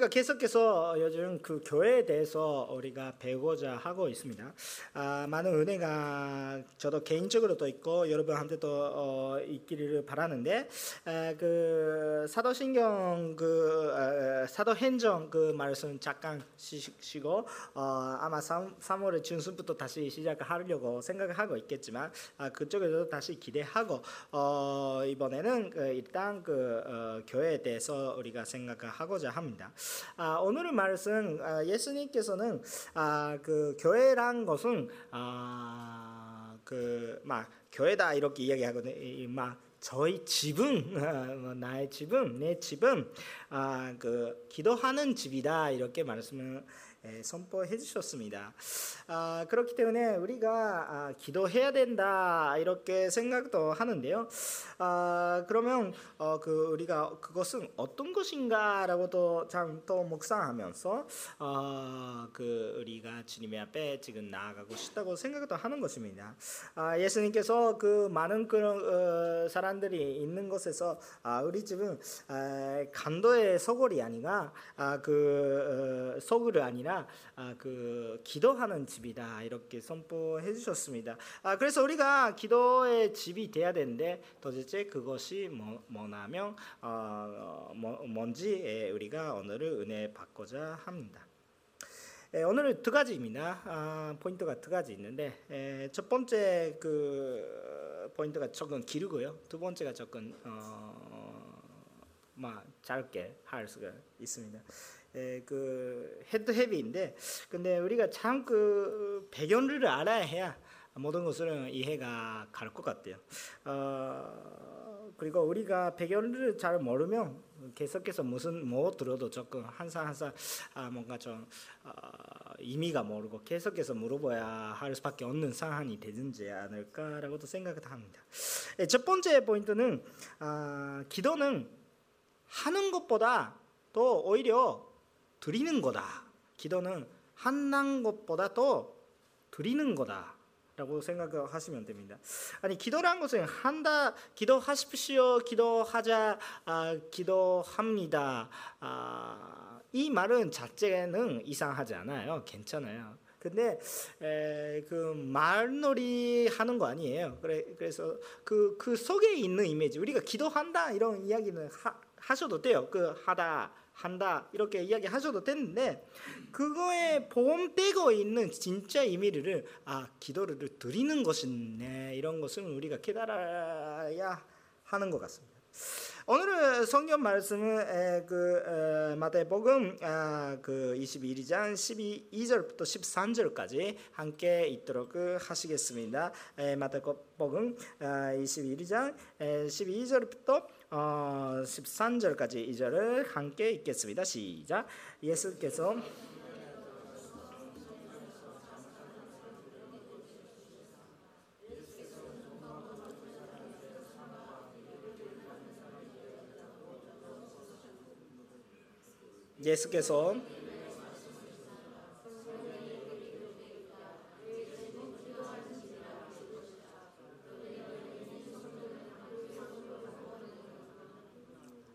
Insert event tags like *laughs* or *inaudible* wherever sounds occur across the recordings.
우리가 계속해서 요즘 그 교회에 대해서 우리가 배우고자 하고 있습니다. 아, 많은 은혜가 저도 개인적으로도 있고 여러분한테도 어, 있기를 바라는데 아, 그 사도신경 그 아, 사도행정 그 말씀 잠깐 쉬시고 어, 아마 3, 3월의 중순부터 다시 시작하려고 생각하고 있겠지만 아, 그쪽에도 다시 기대하고 어, 이번에는 그 일단 그 어, 교회에 대해서 우리가 생각하고자 합니다. 아, 오늘의 말씀 아, 예수님께서는 아, 그 교회란 것은 아, 그막 교회다 이렇게 이야기하거든요. 막 저희 집은 뭐 나의 집은 내 집은 아, 그 기도하는 집이다 이렇게 말씀을 예, 선포해 주셨습니다. 아, 그렇기 때문에 우리가 아, 기도해야 된다 이렇게 생각도 하는데요. 아, 그러면 어, 그 우리가 그것은 어떤 것인가라고도 참 또 묵상하면서 어, 그 우리가 주님의 앞에 지금 나아가고 싶다고 생각도 하는 것입니다. 아, 예수님께서 그 많은 그런 어, 사람들이 있는 곳에서 아, 우리 집은 아, 간도의 소굴이 아니라 아, 그 어, 소굴이 아니라 아니라 아, 그 기도하는 집이다 이렇게 선포해 주셨습니다. 아, 그래서 우리가 기도의 집이 돼야 되는데 도대체 그것이 뭐, 뭐냐면 어, 뭐, 뭔지 예, 우리가 오늘을 은혜 받고자 합니다. 예, 오늘은 두 가지입니다. 아, 포인트가 두 가지 있는데 예, 첫 번째 그 포인트가 조금 길고요. 두 번째가 조금 어, 막 짧게 할 수가 있습니다. 에, 그 head heavy인데 근데 우리가 참 그 배경을 알아야 해야 모든 것을 이해가 갈 것 같아요. 어, 그리고 우리가 배경을 잘 모르면 계속해서 무슨 뭐 들어도 조금 한사 한사 아, 뭔가 좀 어, 의미가 모르고 계속해서 물어봐야 할 수밖에 없는 상황이 되지 않을까라고도 생각을 합니다. 예, 첫 번째 포인트는 아, 기도는 하는 것보다 또 오히려 드리는 거다. 기도는 한난 것보다 더 드리는 거다. 라고 생각하시면 됩니다. 아니 기도란 것은 한다 기도하십시오 기도하자 아, 기도합니다 아, 이 말은 자체는 이상하지 않아요 괜찮아요 근데 에, 그 말놀이 하는 거 아니에요 그래 그래서 그, 그 속에 있는 이미지 우리가 기도한다 이런 이야기는 하, 하셔도 돼요 그 하다 한다 이렇게 이야기하셔도 되는데 그거에 보험되고 있는 진짜 의미를 아 기도를 드리는 것이네 이런 것을 우리가 깨달아야 하는 것 같습니다. 오늘 성경 말씀은 그 마태복음 아, 그 21장 12절부터 13절까지 함께 있도록 하시겠습니다. 마태복음 21장 아, 12절부터 13절까지 어, 2절을 함께 읽겠습니다. 시작. 예수께서 예수께서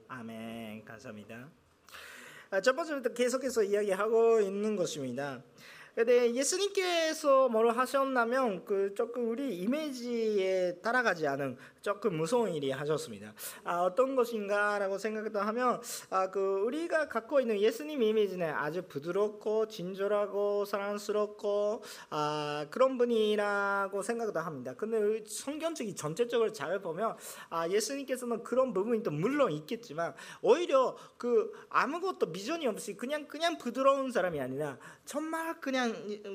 아멘 감사합니다. 아, 첫 번째부터 계속해서 이야기하고 있는 것입니다. 근데 예수님께서 뭘 하셨냐면 그 조금 우리 이미지에 따라가지 않은 조금 무서운 일이 하셨습니다. 아, 어떤 것인가라고 생각도 하면 아, 그 우리가 갖고 있는 예수님 이미지는 아주 부드럽고 진솔하고 사랑스럽고 아, 그런 분이라고 생각도 합니다. 근데 성경적이 전체적으로 잘 보면 아, 예수님께서는 그런 부분이 또 물론 있겠지만 오히려 그 아무것도 미전이 없이 그냥 그냥 부드러운 사람이 아니라 정말 그냥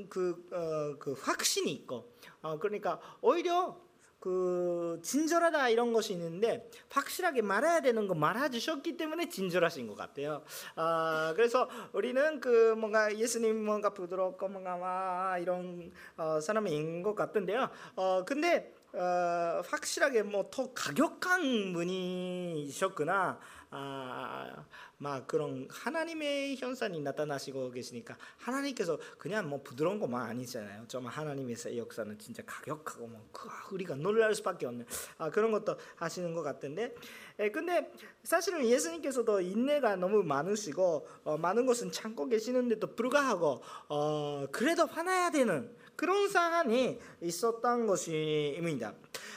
그, 어, 그 확신이 있고 어, 그러니까 오히려 그 진절하다 이런 것이 있는데 확실하게 말해야 되는 거 말해주셨기 때문에 진절하신 것 같아요. 아 그래서 우리는 그 뭔가 예수님 뭔가 부드럽고 뭔가 막 이런 어, 사람인 것 같은데요. 어 근데 어, 확실하게 뭐 더 가격한 분이셨구나. 아, 막 그런 하나님의 현상이 나타나시고 계시니까 하나님께서 그냥 뭐 부드러운 것만 아니잖아요. 좀 하나님의 역사는 진짜 가격하고 뭐그 우리가 놀랄 수밖에 없는 아, 그런 것도 하시는 것 같은데. 에, 근데 사실은 예수님께서도 인내가 너무 많으시고 어, 많은 것은 참고 계시는데도 불구하고 어, 그래도 화나야 되는 그런 상황이 있었던 것입니다.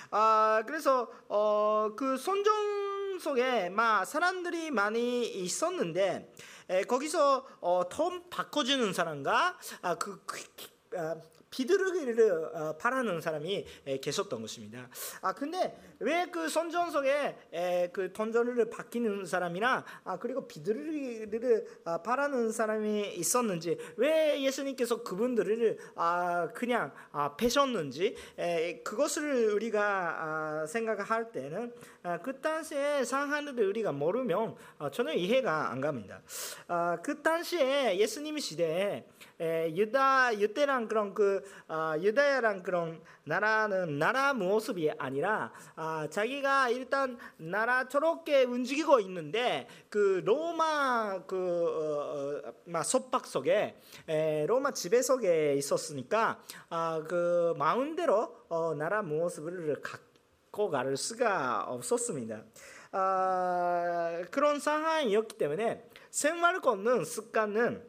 아, 그래서 어, 그 선정 속에 막 사람들이 많이 있었는데 에, 거기서 어, 돈 바꿔주는 사람과 아, 그, 그 아, 비둘기를 어, 바라는 사람이 계셨던 것입니다. 아 근데 왜 그 선전석에 그 던전을 바뀌는 사람이나 아 그리고 비둘기를 아, 바라는 사람이 있었는지 왜 예수님께서 그분들을 아 그냥 아, 패셨는지 그것을 우리가 생각할 때는 그 당시에 상황을 우리가 모르면 전혀 이해가 안 갑니다. 그 당시에 예수님 시대에 유다 유대랑 그런 그 아, 유다야랑 그런 나라는 나라 모습이 아니라 아, 자기가 일단 나라 저렇게 움직이고 있는데 그 로마 그 어, 어, 속박 속에 에, 로마 지배 속에 있었으니까 아, 그 마음대로 어, 나라 모습을 갖 고갈 수가 없었습니다. 아, 그런 상황이었기 때문에 생활 걷는 습관은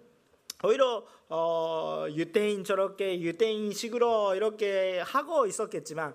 오히려 어, 유대인 저렇게 유대인식으로 이렇게 하고 있었겠지만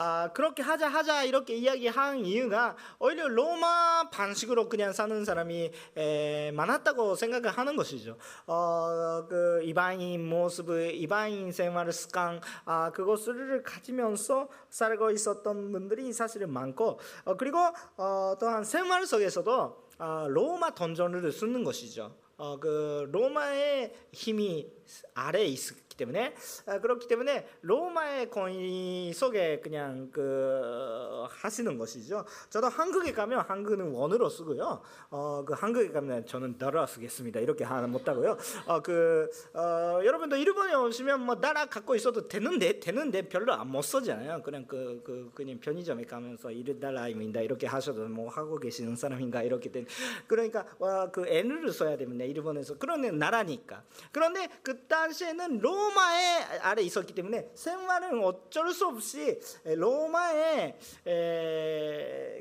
아, 그렇게 하자 하자 이렇게 이야기한 이유가 오히려 로마 방식으로 그냥 사는 사람이 에, 많았다고 생각을 하는 것이죠. 어, 그 이방인 모습, 이방인 생활 습관 아, 그것을 가지면서 살고 있었던 분들이 사실은 많고 어, 그리고 어, 또한 생활 속에서도 어, 로마 던전을 쓰는 것이죠. 어, 그 로마의 힘이 아래에 있기 때문에 아, 그렇기 때문에 로마의 권위 속에 그냥 그 하시는 것이죠. 저도 한국에 가면 한국은 원으로 쓰고요. 어, 그 한국에 가면 저는 나라 쓰겠습니다. 이렇게 하는 못하고요. 어, 그 어, 여러분도 일본에 오시면 뭐 나라 갖고 있어도 되는데 되는데 별로 안 못 쓰잖아요. 그냥 그, 그 그냥 편의점에 가면서 이르 달라입니다. 이렇게 하셔도 뭐 하고 계시는 사람인가 이렇게 된 그러니까 와, 그 N을 써야 됩니다. 일본에서 그런 나라니까. 그런데 그 당시에는 로 마의 아래 있었기 때문에 생활은 어쩔 수 없이 로마의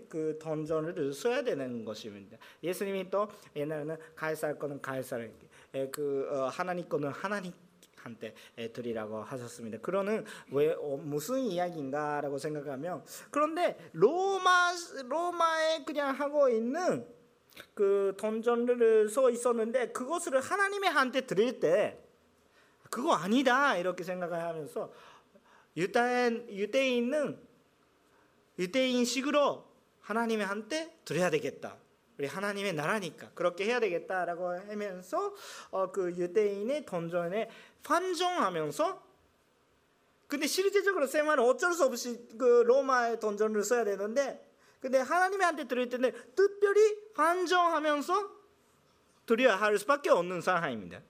그 던전을 써야 되는 것입니다. 예수님이 또 옛날에는 가이사르 거는 가이사르에게 그 어, 하나님 거는 하나님 한테 드리라고 하셨습니다. 그러는 왜 어, 무슨 이야기인가라고 생각하면 그런데 로마 로마에 그냥 하고 있는 그 던전을 써 있었는데 그것을 하나님의 한테 드릴 때 그거 아니다 이렇게 생각을 하면서 유대인 유대인은 유대인식으로 하나님의 한테 드려야 되겠다. 우리 하나님의 나라니까 그렇게 해야 되겠다라고 하면서 어, 그 유대인의 던전에 환정하면서 근데 실제적으로 생활은 어쩔 수 없이 그 로마의 던전을 써야 되는데 근데 하나님한테 드릴 때는 특별히 환정하면서 드려야 할 수밖에 없는 상황입니다.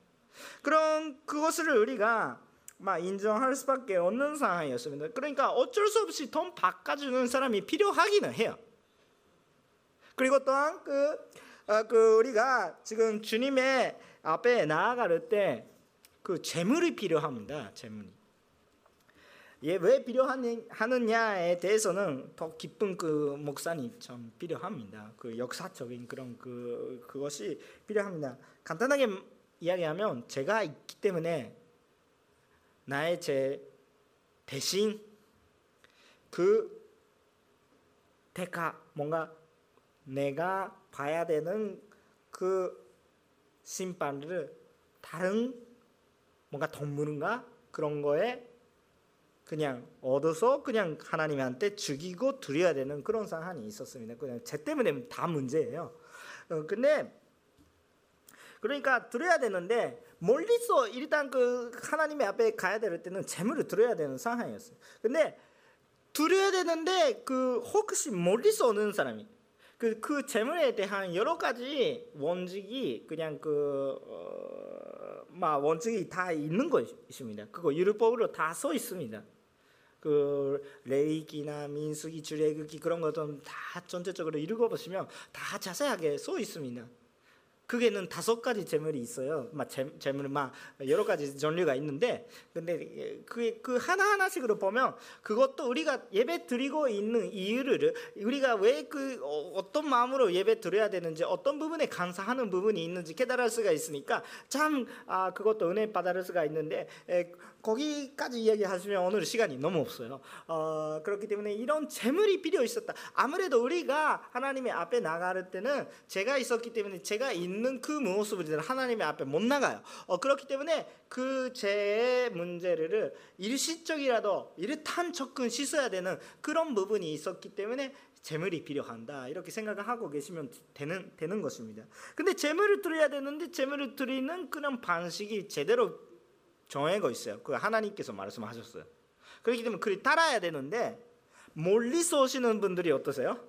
그런 그것을 우리가 막 인정할 수밖에 없는 상황이었습니다. 그러니까 어쩔 수 없이 돈 바꿔주는 사람이 필요하기는 해요. 그리고 또한 그, 어, 그 우리가 지금 주님의 앞에 나아갈 때 그 재물이 필요합니다. 재물이. 예, 왜 필요하느냐에 대해서는 더 깊은 그 목사님 좀 필요합니다. 그 역사적인 그런 그 그것이 필요합니다. 간단하게 이야기하면 제가 있기 때문에 나의 제 대신 그 대가 뭔가 내가 봐야 되는 그 심판을 다른 뭔가 동물인가 그런 거에 그냥 얻어서 그냥 하나님한테 죽이고 드려야 되는 그런 상황이 있었습니다. 그냥 제 때문에 다 문제예요. 어, 근데 그러니까 드려야 되는데 멀리서 일단 그 하나님의 앞에 가야 될 때는 재물을 드려야 되는 상황이었어요. 근데 드려야 되는데 그 혹시 멀리서 오는 사람이 그, 그 재물에 대한 여러 가지 원칙이 그냥 그, 어, 막 원칙이 다 있는 것입니다. 그거 율법으로 다 써 있습니다. 그 레이기나 민수기, 주례극기 그런 것도 다 전체적으로 읽어보시면 다 자세하게 써 있습니다. 그게는 다섯 가지 재물이 있어요. 막 재물 막 여러 가지 종류가 있는데 근데 그, 그 하나 하나씩으로 보면 그것도 우리가 예배 드리고 있는 이유를 우리가 왜 그 어떤 마음으로 예배 드려야 되는지 어떤 부분에 감사하는 부분이 있는지 깨달을 수가 있으니까 참 아, 그것도 은혜 받을 수가 있는데 에, 거기까지 이야기하시면 오늘 시간이 너무 없어요. 어, 그렇기 때문에 이런 재물이 필요 있었다. 아무래도 우리가 하나님의 앞에 나갈 때는 제가 있었기 때문에 제가 있는 그 모습을 하나님의 앞에 못 나가요. 어, 그렇기 때문에 그 죄의 문제를 일시적이라도 일탄 접근 씻어야 되는 그런 부분이 있었기 때문에 재물이 필요한다 이렇게 생각을 하고 계시면 되는 되는 것입니다. 근데 재물을 드려야 되는데 재물을 드리는 그런 방식이 제대로 정해고 있어요. 그 하나님께서 말씀하셨어요. 그렇기 때문에 그리 따라야 되는데 멀리서 오시는 분들이 어떠세요?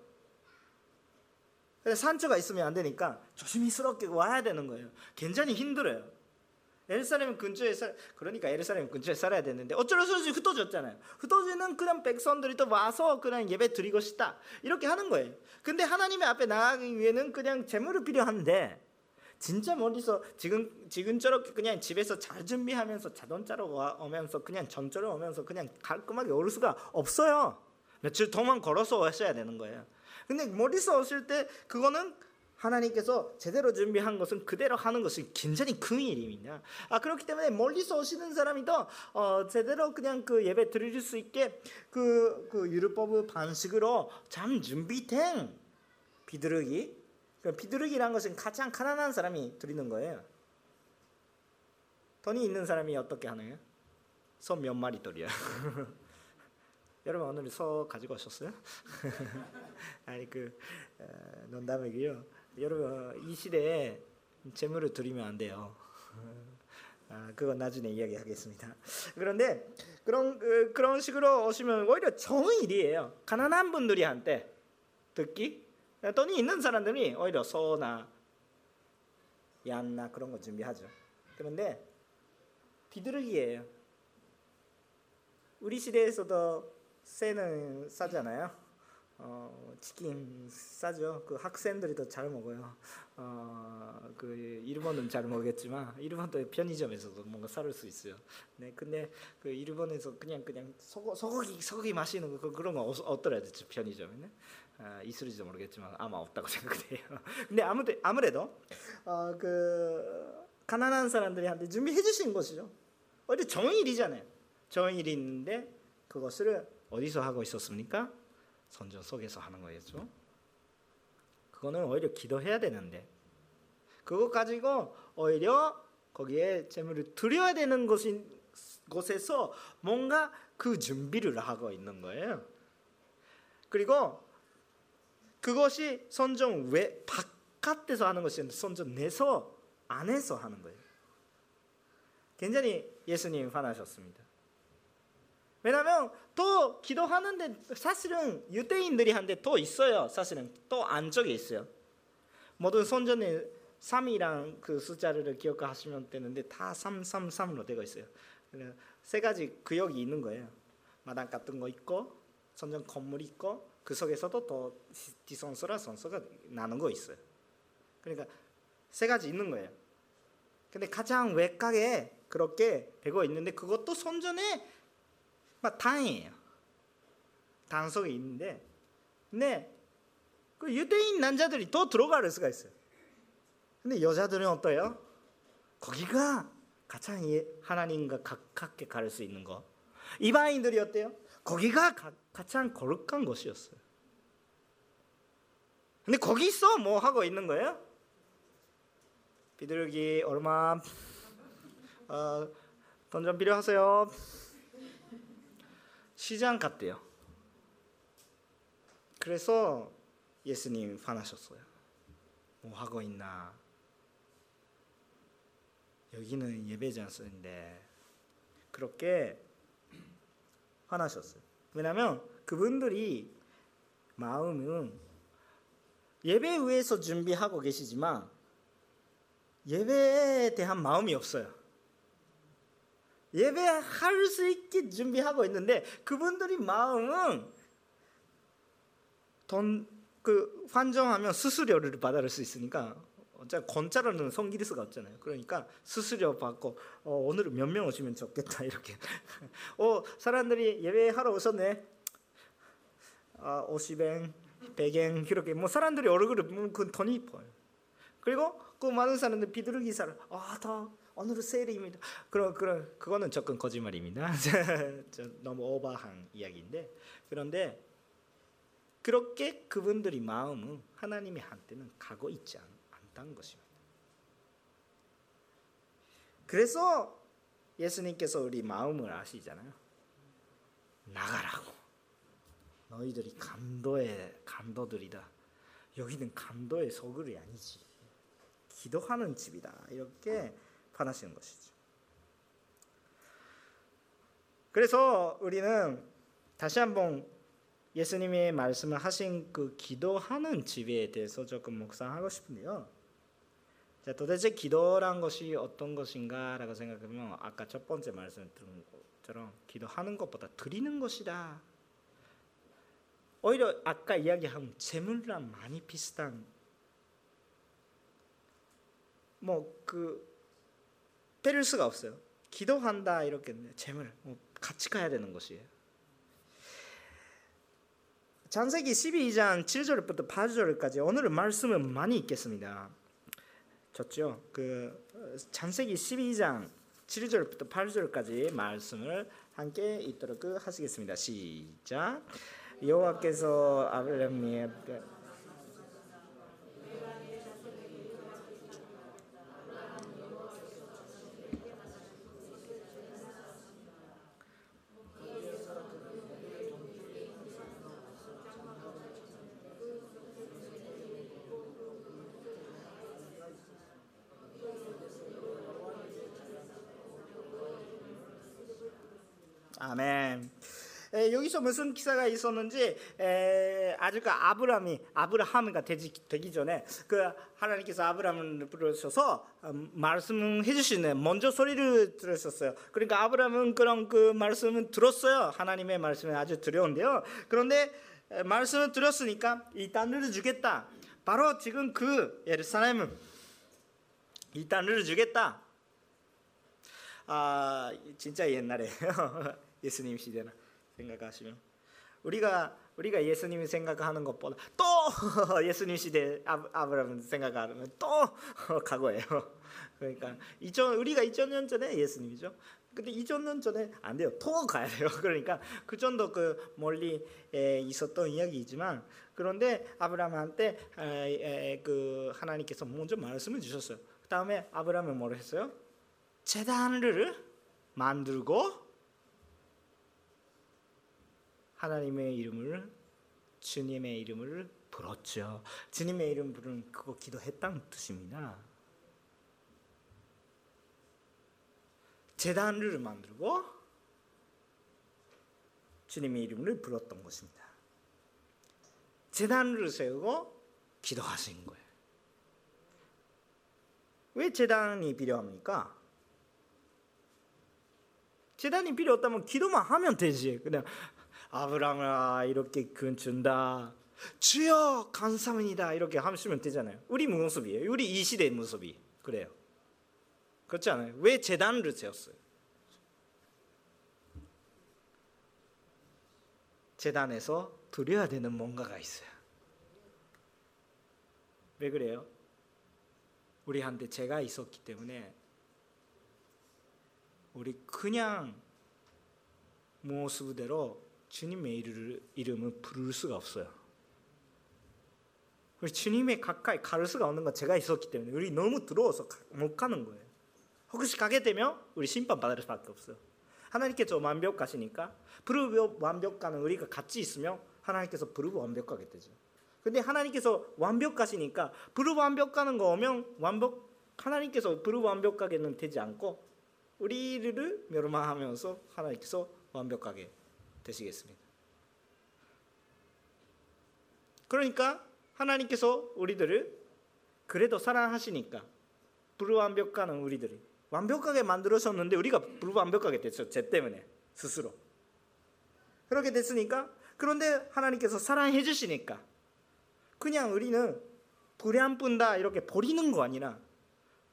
산초가 있으면 안 되니까 조심스럽게 와야 되는 거예요. 굉장히 힘들어요. 에르사렘 근처에 살 그러니까 에르사렘 근처에 살아야 되는데 어쩔 수 없이 흩어졌잖아요. 흩어지는 그런 백성들이 또 와서 그냥 예배 드리고 싶다 이렇게 하는 거예요. 근데 하나님의 앞에 나가기 위해는 그냥 재물이 필요한데 진짜 멀리서 지금 지금처럼 그냥 집에서 잘 준비하면서 자동차로 오면서 그냥 전철로 오면서 그냥 깔끔하게 올 수가 없어요. 며칠 동안 걸어서 오셔야 되는 거예요. 근데 멀리서 오실 때 그거는 하나님께서 제대로 준비한 것은 그대로 하는 것이 굉장히 큰 일입니다. 아 그렇기 때문에 멀리서 오시는 사람이 더 어, 제대로 그냥 그 예배 드릴 수 있게 그, 그 율법 방식으로 참 준비된 비둘기 그러니까 비둘기라는 것은 가장 가난한 사람이 드리는 거예요. 돈이 있는 사람이 어떻게 하나요? 소 몇 마리 드려요. *laughs* 여러분 오늘 소 가지고 오셨어요? *laughs* 아니 그 어, 농담이고요. 여러분 이 시대에 재물을 드리면 안 돼요. *laughs* 아, 그건 나중에 이야기하겠습니다. 그런데 그런 그, 그런 식으로 오시면 오히려 정일이에요. 가난한 분들이 한테 듣기 돈이 있는 사람들이 오히려 소나 양나 그런 거 준비하죠. 그런데 비둘기예요. 우리 시대에서도 새는 싸잖아요. 어, 치킨 싸죠. 그 학생들이 더 잘 먹어요. 어, 그 일본은 잘 모르겠지만 일본도 편의점에서도 뭔가 사를 수 있어요. 네, 근데 그 일본에서 그냥 그냥 소고, 소고기 소고기 마시는 거 그, 그런 거 어떠라 대체 편의점에는 아, 있을지도 모르겠지만 아마 없다고 *laughs* 생각돼요. 근데 아무도 아무래도 어, 그 가난한 사람들한테 준비해 주신 것이죠. 어디 정일이잖아요. 정일이 있는데 그것을 어디서 하고 있었습니까? 선전 속에서 하는 거였죠. 그거는 오히려 기도해야 되는데 그거 가지고 오히려 거기에 재물을 드려야 되는 것인 곳에서 뭔가 그 준비를 하고 있는 거예요. 그리고 그것이 선정 외 바깥에서 하는 것이 아니라 선정 내서 안에서 하는 거예요. 굉장히 예수님 화나셨습니다. 왜냐하면 또 기도하는데 사실은 유대인들이 한데 또 있어요. 사실은 또 안쪽에 있어요. 모든 선전에 3이랑 그 숫자를 기억하시면 되는데 다 333으로 되어 있어요. 세 가지 구역이 있는 거예요. 마당 같은 거 있고 선전 건물 있고 그 속에서도 또 디선서라 선서가 나는 거 있어요. 그러니까 세 가지 있는 거예요. 근데 가장 외곽에 그렇게 되고 있는데 그것도 선전의 단이에요. 단속에 있는데, 근데 그 유대인 남자들이 또 들어갈 수가 있어요. 근데 여자들은 어때요? 거기가 가장 하나님과 가깝게 갈 수 있는 거. 이방인들이 어때요? 거기가 가장 거룩한 곳이었어요. 근데 거기서 뭐 하고 있는 거예요? 비둘기 얼마 어, 돈좀 필요하세요? 시장 갔대요. 그래서 예수님 화나셨어요. 뭐 하고 있나? 여기는 예배 장소인데 그렇게 화나셨어요. 왜냐하면 그분들이 마음은 예배 위해서 준비하고 계시지만 예배에 대한 마음이 없어요. 예배할 수 있게 준비하고 있는데 그분들이 마음은 돈 그 환정하면 수수료를 받을 수 있으니까 어차피 섬길 수가 없잖아요. 그러니까 수수료 받고 어, 오늘은 몇 명 오시면 좋겠다 이렇게. *laughs* 어 사람들이 예배하러 오셨네. 아 50엔, 100엔 이렇게 뭐 사람들이 얼굴을 뭐그 돈이 이뻐요. 그리고 그 많은 사람들 비둘기 사람 아다 오늘은 세일입니다. 그럼 그럼 그거는 조금 거짓말입니다. *laughs* 너무 오버한 이야기인데 그런데 그렇게 그분들이 마음은 하나님의 한테는 가고 있지 않, 않 다는 것입니다. 그래서 예수님께서 우리 마음을 아시잖아요. 나가라고. 너희들이 감도의 감도들이다. 여기는 감도의 소굴이 아니지. 기도하는 집이다. 이렇게 반하시는 것이죠. 그래서 우리는 다시 한번 예수님이 말씀을 하신 그 기도하는 집에 대해서 조금 묵상하고 싶은데요. 자, 도대체 기도란 것이 어떤 것인가라고 생각하면 아까 첫 번째 말씀 들은 것처럼 기도하는 것보다 드리는 것이다. 오히려 아까 이야기한 재물랑 많이 비슷한 뭐그 빼릴 수가 없어요. 기도한다 이렇게 재물 뭐 같이 가야 되는 것이에요. 장세기 12장 7절부터 8절까지 오늘은 말씀을 많이 읽겠습니다. 좋죠? 그 장세기 12장 7절부터 8절까지 말씀을 함께 읽도록 하시겠습니다. 시작. 여호와께서 아브라함의 아멘. 에, 여기서 무슨 기사가 있었는지 에, 아주 그 아브라함이 아브라함가 되기, 되기 전에 그 하나님께서 아브라함을 부르셔서 음, 말씀해 주시는 먼저 소리를 들으셨어요. 그러니까 아브라함은 그런 그 말씀을 들었어요. 하나님의 말씀이 아주 두려운데요. 그런데 에, 말씀을 들었으니까 이 땅을 주겠다. 바로 지금 그 예루살렘은 이 땅을 주겠다. 아 진짜 옛날에 *laughs* 예수님 시대나 생각하시면 우리가 우리가 예수님 생각하는 것보다 또 *laughs* 예수님 시대 아브라함 생각하면 또 *laughs* 과거예요. 그러니까 2000 우리가 2000년 전에 예수님이죠. 근데 2000년 전에 안 돼요. 더 가야 돼요. *laughs* 그러니까 그 정도 그 멀리 있었던 이야기이지만 그런데 아브라함한테 그 하나님께서 먼저 말씀을 주셨어요. 그 다음에 아브라함은 뭐를 했어요? 재단을 만들고 하나님의 이름을 주님의 이름을 불었죠. 주님의 이름 부르는 그거 기도했다는 뜻입니다. 재단을 만들고 주님의 이름을 불었던 것입니다. 재단을 세우고 기도하신 거예요. 왜 재단이 필요합니까? 재단이 필요 없다면 기도만 하면 되지. 그냥 아브라함아 이렇게 근 준다. 주여 감사합니다 이렇게 하시면 되잖아요. 우리 모습이에요. 우리 이 시대 모습이 그래요. 그렇지 않아요? 왜 재단을 세웠어요? 재단에서 드려야 되는 뭔가가 있어요. 왜 그래요? 우리한테 죄가 있었기 때문에 우리 그냥 모습대로 주님의 이름을 부를 수가 없어요. 주님의 가까이 갈 수가 없는 건 제가 있었기 때문에 우리 너무 들어와서 못 가는 거예요. 혹시 가게 되면 우리 심판 받을 수밖에 없어요. 하나님께서 완벽하시니까 부르고 완벽하는 우리가 같이 있으면 하나님께서 부르고 완벽하게 되죠. 근데 하나님께서 완벽하시니까 부르고 완벽하는 거 오면 완벽 하나님께서 부르고 완벽하게는 되지 않고 우리를 멸망하면서 하나님께서 완벽하게 되시겠습니다. 그러니까 하나님께서 우리들을 그래도 사랑하시니까 불완벽한 우리들이 완벽하게 만들어졌는데 우리가 불완벽하게 됐죠. 죄 때문에 스스로. 그렇게 됐으니까 그런데 하나님께서 사랑해 주시니까 그냥 우리는 불이 안 뿐다 이렇게 버리는 거 아니라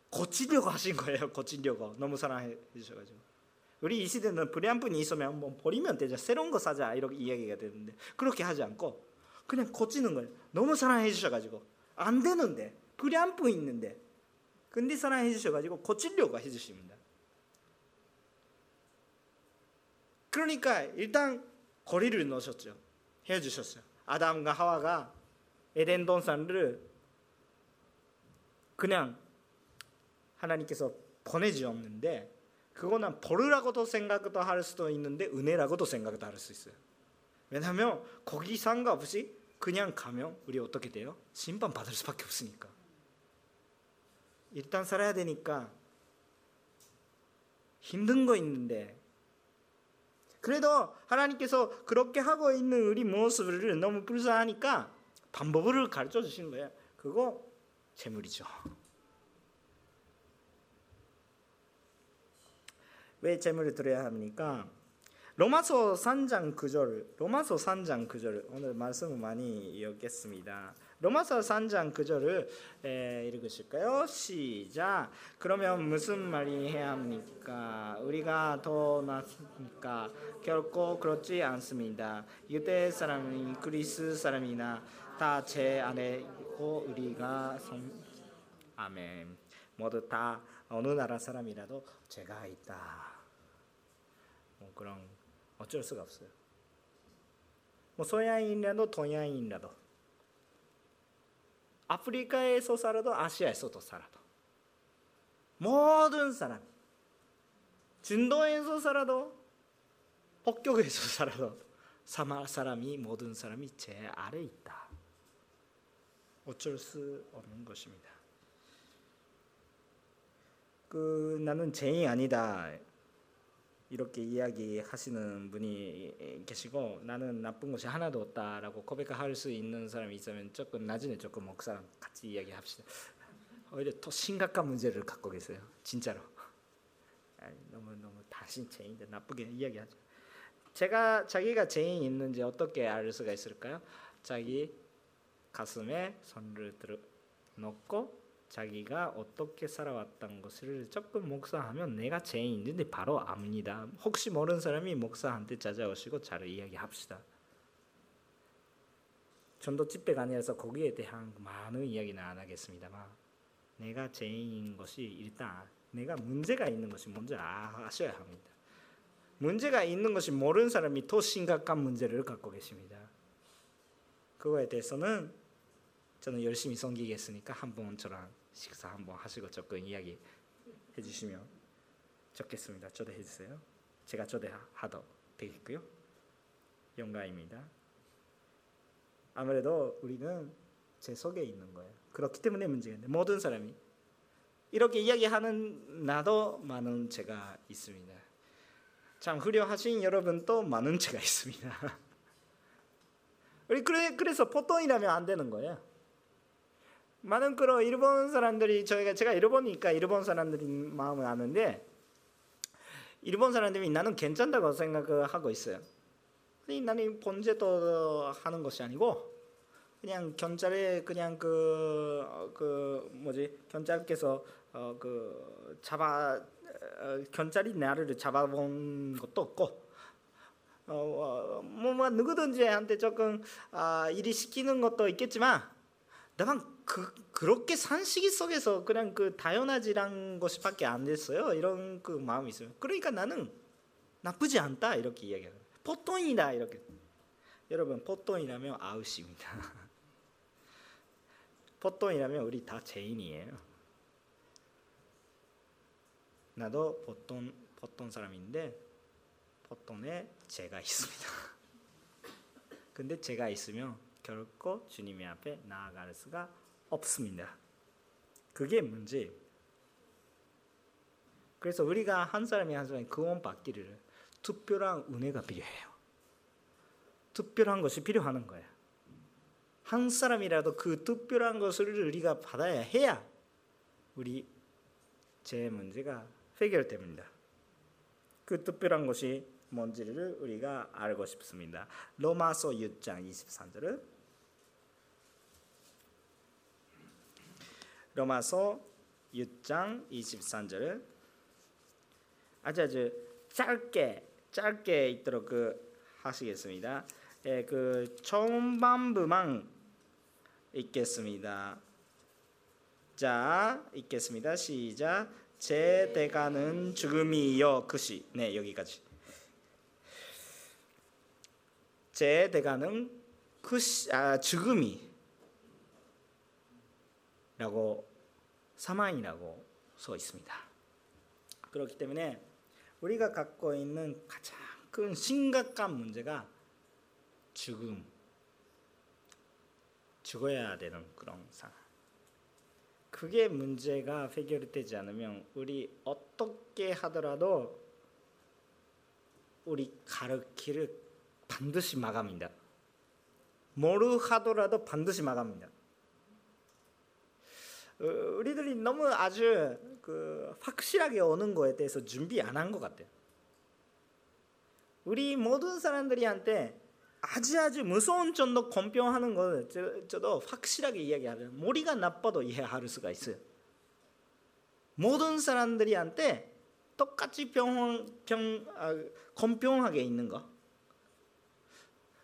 고치려고 하신 거예요. 고치려고 너무 사랑해 주셔가지고 우리 이 시대는 뿐이 있으면 뭐 버리면 되죠. 새로운 거 사자 이렇게 이야기가 되는데 그렇게 하지 않고 그냥 고치는 거예요. 너무 사랑해 주셔가지고 안 되는데 뿐 있는데 근데 사랑해 주셔가지고 고치려고 해주십니다. 그러니까 일단 거리를 넣으셨죠. 해주셨어요. 아담과 하와가 에덴 동산을 그냥 하나님께서 보내주었는데 그거는 벌이라고도 생각도 할 수도 있는데 은혜라고도 생각도 할 수 있어요. 왜냐하면 거기 상관없이 그냥 가면 우리 어떻게 돼요? 심판 받을 수밖에 없으니까. 일단 살아야 되니까 힘든 거 있는데 그래도 하나님께서 그렇게 하고 있는 우리 모습을 너무 불쌍하니까 방법을 가르쳐 주시는 거예요. 그거 재물이죠. 왜 재물을 드려야 합니까? 로마서 3장 9절, 로마서 3장 9절 오늘 말씀을 많이 읽겠습니다. 로마서 3장 9절을 에, 읽으실까요? 시작. 그러면 무슨 말이 해야 합니까? 우리가 더 낫습니까? 결코 그렇지 않습니다. 유대 사람이 그리스 사람이나 다 제 안에 있고 우리가 성... 아멘. 모두 다 어느 나라 사람이라도 제가 있다. 뭐 그런 어쩔 수가 없어요. 뭐 서양인이라도 동양인이라도 아프리카에서 살아도 아시아에서도 살아도 모든 사람 중동에서 살아도北極에서 살아도 *laughs* 사람이 모든 사람이 제 아래 있다. 어쩔 수 없는 것입니다. 그 나는 죄인이 아니다. 이렇게 이야기하시는 분이 계시고 나는 나쁜 것이 하나도 없다라고 고백할 수 있는 사람이 있으면 조금 나중에 조금 목사랑 같이 이야기합시다. 오히려 더 심각한 문제를 갖고 계세요. 진짜로. 너무 너무 다신 죄인데 나쁘게 이야기하죠. 제가 자기가 죄인 있는지 어떻게 알 수가 있을까요? 자기 가슴에 손을 들어 놓고 자기가 어떻게 살아왔던 것을 조금 목사하면 내가 죄인인데 바로 압니다. 혹시 모르는 사람이 목사한테 찾아오시고 잘 이야기합시다. 전도 집회가 아니라서 거기에 대한 많은 이야기는 안 하겠습니다만 내가 죄인인 것이 일단 내가 문제가 있는 것이 뭔지 아셔야 합니다. 문제가 있는 것이 모르는 사람이 더 심각한 문제를 갖고 계십니다. 그거에 대해서는 저는 열심히 섬기겠으니까 한번 저랑 식사 한번 하시고 조금 이야기 해주시면 좋겠습니다. 초대해 주세요. 제가 초대하도 되겠고요. 영광입니다. 아무래도 우리는 제 속에 있는 거예요. 그렇기 때문에 문제인데 모든 사람이 이렇게 이야기하는 나도 많은 죄가 있습니다. 참 훌륭하신 여러분도 많은 죄가 있습니다. *laughs* 우리 그래 그래서 보통이라면 안 되는 거예요. 많은 그런 일본 사람들이 저희가 제가 일본이니까 일본 사람들이 마음을 아는데 일본 사람들이 나는 괜찮다고 생각하고 있어요. 나는 범죄도 하는 것이 아니고 그냥 경찰에 그냥 그, 그 뭐지 경찰께서 어, 그 잡아 어, 경찰이 나를 잡아본 것도 없고 어, 어, 뭐, 뭐 누구든지 한테 조금 아, 일이 시키는 것도 있겠지만 나만 그 그렇게 산식이 속에서 그냥 그 다연하지란 것이밖에 안 됐어요. 이런 그 마음이 있어요. 그러니까 나는 나쁘지 않다 이렇게 이야기해요. 보통이다 이렇게. 여러분 보통이라면 아웃입니다. *laughs* 보통이라면 우리 다 죄인이에요. 나도 보통 보통 사람인데 보통에 죄가 있습니다. *laughs* 근데 죄가 있으면 결코 주님의 앞에 나아갈 수가 없습니다. 그게 문제. 그래서 우리가 한 사람이 한 사람이 구원 받기를 특별한 은혜가 필요해요. 특별한 것이 필요하는 거예요. 한 사람이라도 그 특별한 것을 우리가 받아야 해야 우리 제 문제가 해결됩니다. 그 특별한 것이 뭔지를 우리가 알고 싶습니다. 로마서 6장 23절을 로마서 6장 23절을 아주 아주 짧게 짧게 있도록 그 하시겠습니다. 예, 그 초반부만 읽겠습니다. 자, 읽겠습니다. 시작. 제 대가는 죽음이요 그시. 네, 여기까지. 제 대가는 그시 아 죽음이 라고 사망이라고 써 있습니다. 그렇기 때문에 우리가 갖고 있는 가장 큰 심각한 문제가 죽음, 죽어야 되는 그런 상황. 그게 문제가 해결되지 않으면 우리 어떻게 하더라도 우리 가르키를 반드시 마감입니다. 뭐를 하더라도 반드시 마감입니다. 어, 우리들이 너무 아주 그 확실하게 오는 거에 대해서 준비 안 한 것 같아요. 우리 모든 사람들이한테 아주 아주 무서운 정도 공평하는 거 저, 저도 확실하게 이야기하면 머리가 나빠도 이해할 수가 있어요. 모든 사람들이한테 똑같이 평, 평, 아, 공평하게 있는 거.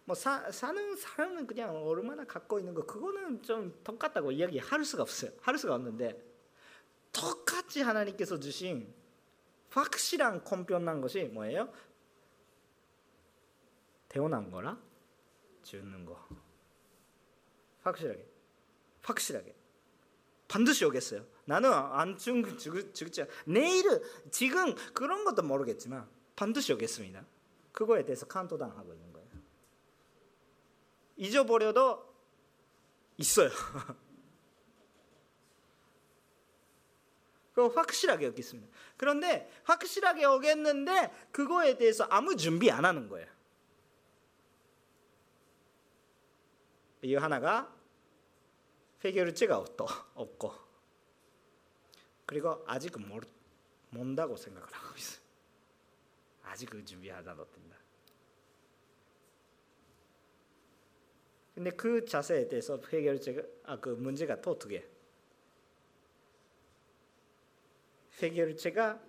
뭐 사, 사는 사람은 그냥 얼마나 갖고 있는 거 그거는 좀 똑같다고 이야기할 수가 없어요. 할 수가 없는데 똑같이 하나님께서 주신 확실한 공평한 것이 뭐예요? 태어난 거라 죽는 거 확실하게 확실하게 반드시 오겠어요. 나는 안 죽, 죽, 죽지 내일은 지금 그런 것도 모르겠지만 반드시 오겠습니다. 그거에 대해서 칸토당하고 있는 거예요. 잊어버려도 있어요. *laughs* 그 확실하게 오겠습니다. 그런데 확실하게 오겠는데 그거에 대해서 아무 준비 안 하는 거예요. 이 하나가 해결제가 없고 그리고 아직은 모르, 못다고 생각을 하고 있어요. 아직 그 준비하다 못된다. 근데 그 자세에 대해서 해결제가 아 그 문제가 또 어떻게 해결제가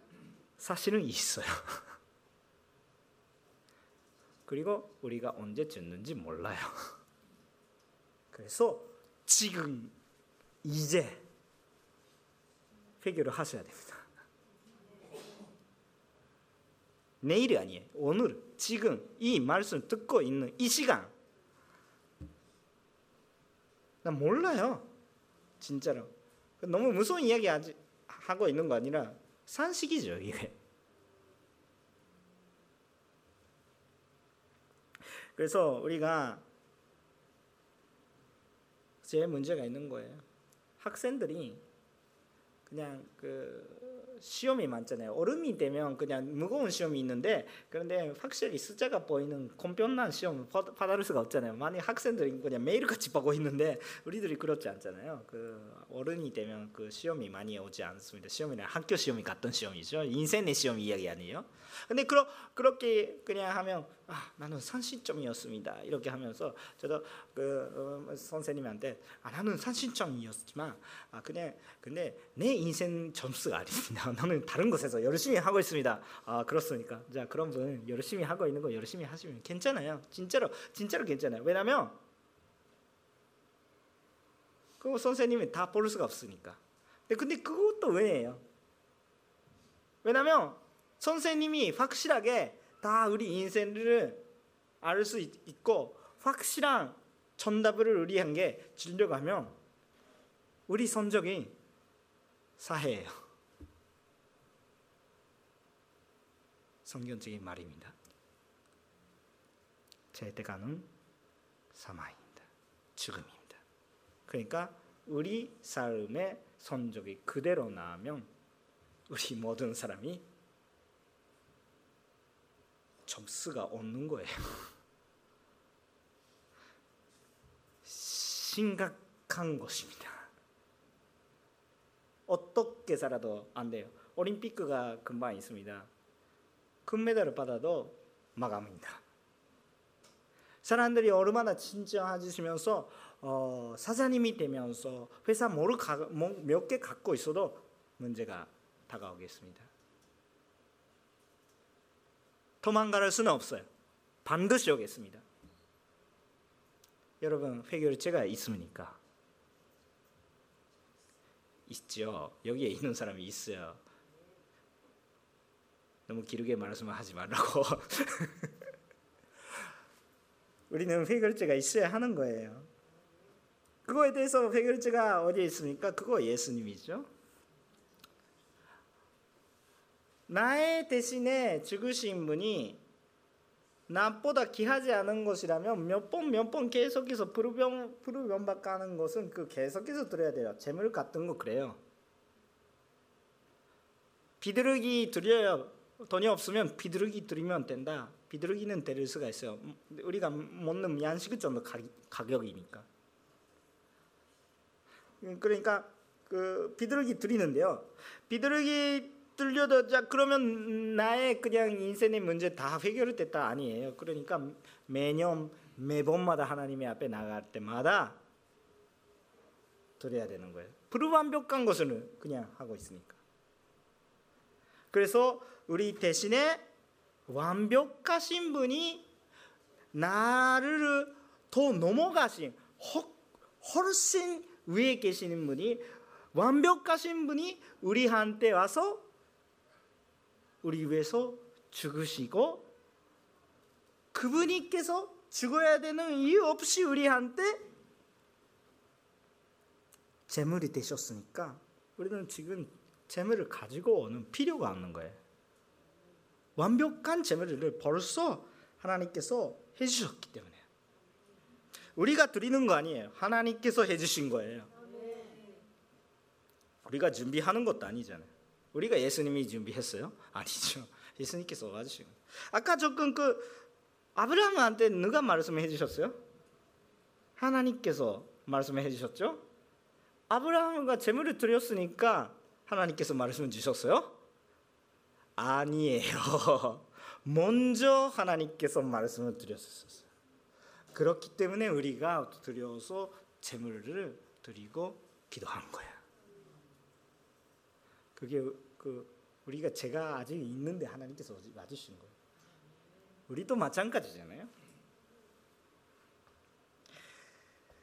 사실은 있어요. *laughs* 그리고 우리가 언제 죽는지 몰라요. *laughs* 그래서 지금 이제 회개를 하셔야 됩니다. *laughs* 내일이 아니에요. 오늘 지금 이 말씀 듣고 있는 이 시간 나 몰라요. 진짜로. 너무 무서운 이야기 하고 있는 거 아니라 산식이죠, 이게. 그래서 우리가 제 문제가 있는 거예요. 학생들이 그냥 그 시험이 많잖아요. 얼음이 되면 그냥 무거운 시험이 있는데 그런데 확실히 숫자가 보이는 공평한 시험 받을 수가 없잖아요. 많이 학생들이 그냥 매일같이 *laughs* 보고 있는데 우리들이 그렇지 않잖아요. 그 어른이 되면 그 시험이 많이 오지 않습니다. 시험이나 학교 시험이 같은 시험이죠. 인생의 시험 이야기 아니에요. 근데 그러, 그렇게 그냥 하면 아, 나는 30점이었습니다. 이렇게 하면서 저도 그 어, 선생님한테 아, 나는 30점이었지만 아, 그냥 근데 내 인생 점수가 아닙니다. *laughs* 나는 다른 곳에서 열심히 하고 있습니다. 아, 그렇습니까? 자, 그런 분 열심히 하고 있는 거 열심히 하시면 괜찮아요. 진짜로 진짜로 괜찮아요. 왜냐면 그 선생님이 다 볼 수가 없으니까. 근데 그것도 왜예요? 왜냐면 선생님이 확실하게 다 우리 인생을 알 수 있고 확실한 정답을 우리한 게 주려고 하면 우리 성적이 사해예요. 성경적인 말입니다. 제대가는 사망입니다. 죽음입니다. 그러니까 우리 삶의 성적이 그대로 나오면 우리 모든 사람이 점수가 없는 거예요. 심각한 것입니다. 어떻게 살아도 안 돼요. 올림픽가 금방 있습니다. 금메달을 받아도 마감입니다. 사람들이 얼마나 진지하시면서 어, 사장님이 되면서 회사 몇개 갖고 있어도 문제가 다가오겠습니다. 도망갈 수는 없어요. 반드시 오겠습니다. 여러분 해결제가 있습니까? 있죠. 여기에 있는 사람이 있어요. 너무 길게 말씀하지 말라고. *laughs* 우리는 해결제가 있어야 하는 거예요. 그거에 대해서 해결제가 어디에 있습니까? 그거 예수님이죠. 나의 대신에 죽으신 분이 나보다 귀하지 않은 것이라면 몇 번 몇 번 계속해서 부르병 부르병박 하는 것은 그 계속해서 들어야 돼요. 재물 같은 거 그래요. 비둘기 드려요. 돈이 없으면 비둘기 드리면 된다. 비둘기는 데릴 수가 있어요. 우리가 먹는 양식 정도 가격이니까. 그러니까 그 비둘기 드리는데요. 비둘기 들려도 자 그러면 나의 그냥 인생의 문제 다 해결됐다 아니에요. 그러니까 매년 매번마다 하나님의 앞에 나갈 때마다 드려야 되는 거예요. 불완벽한 것은 그냥 하고 있으니까. 그래서 우리 대신에 완벽하신 분이 나를 더 넘어가신 훨씬 위에 계시는 분이 완벽하신 분이 우리한테 와서 우리 위해서 죽으시고 그분이께서 죽어야 되는 이유 없이 우리한테 재물이 되셨으니까 우리는 지금 재물을 가지고 오는 필요가 없는 거예요. 완벽한 재물을 벌써 하나님께서 해주셨기 때문에 우리가 드리는 거 아니에요. 하나님께서 해주신 거예요. 우리가 준비하는 것도 아니잖아요. 우리가 예수님이 준비했어요? *laughs* 아니죠. 예수님께서 와주시고. 아까 조금 그 아브라함한테 누가 말씀해 주셨어요? 하나님께서 말씀해 주셨죠? 아브라함과 재물을 드렸으니까 하나님께서 말씀 주셨어요? 아니에요. *laughs* 먼저 하나님께서 말씀을 드렸었어요. 그렇기 때문에 우리가 드려서 재물을 드리고 기도하는 거예요. 그게 그 우리가 제가 아직 있는데 하나님께서 맞으신 거예요. 우리도 마찬가지잖아요.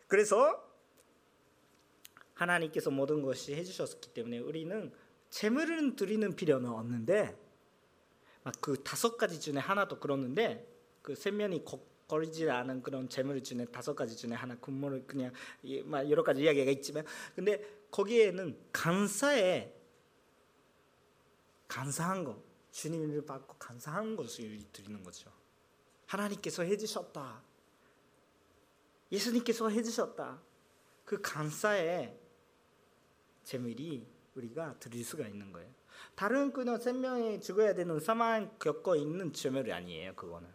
그래서 하나님께서 모든 것이 해주셨기 때문에 우리는 재물을 드리는 필요는 없는데 그 다섯 가지 중에 하나도 그렇는데 그 세면이 거리지 않은 그런 재물 중에 다섯 가지 중에 하나 군무를 그냥 여러 가지 이야기가 있지만 근데 거기에는 감사의 감사한 것, 주님을 받고 감사한 것을 드리는 거죠. 하나님께서 해주셨다. 예수님께서 해주셨다. 그 감사의 재물이 우리가 드릴 수가 있는 거예요. 다른 그냥 생명이 죽어야 되는 사망 겪고 있는 재물이 아니에요. 그거는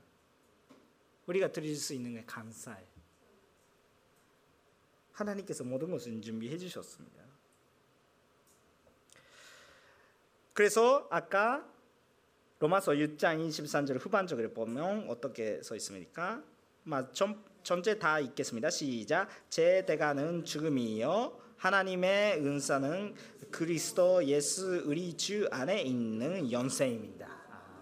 우리가 드릴 수 있는 게 감사해. 하나님께서 모든 것을 준비해 주셨습니다. 그래서 아까 로마서 6장 23절 후반적으로 보면 어떻게 써 있습니까? 전, 전체 다 읽겠습니다. 시작. 제 대가는 죽음이요 하나님의 은사는 그리스도 예수 우리 주 안에 있는 영생입니다.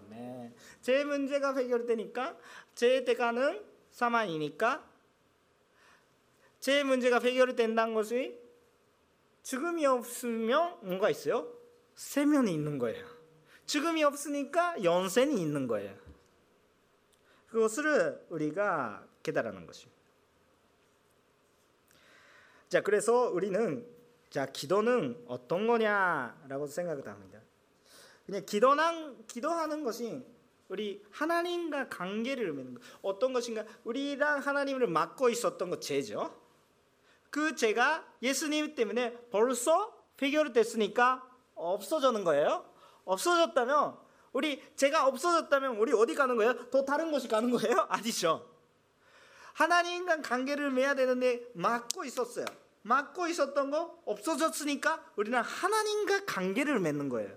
아멘. 제 문제가 해결되니까 제 대가는 사망이니까 제 문제가 해결된다는 것이 죽음이 없으면 뭔가 있어요? 세면이 있는 거예요. 죽음이 없으니까 연생이 있는 거예요. 그것을 우리가 깨달는 것입니다. 자, 그래서 우리는 자, 기도는 어떤 거냐라고 생각을 합니다. 그냥 기도는 기도하는 것이 우리 하나님과 관계를 맺는 것. 어떤 것인가? 우리랑 하나님을 맡고 있었던 것 죄죠. 그 죄가 예수님 때문에 벌써 해결됐으니까 없어졌는 거예요? 없어졌다면 우리 제가 없어졌다면 우리 어디 가는 거예요? 또 다른 곳이 가는 거예요? *laughs* 아니죠. 하나님과 관계를 맺어야 되는데 막고 있었어요. 막고 있었던 거 없어졌으니까 우리는 하나님과 관계를 맺는 거예요.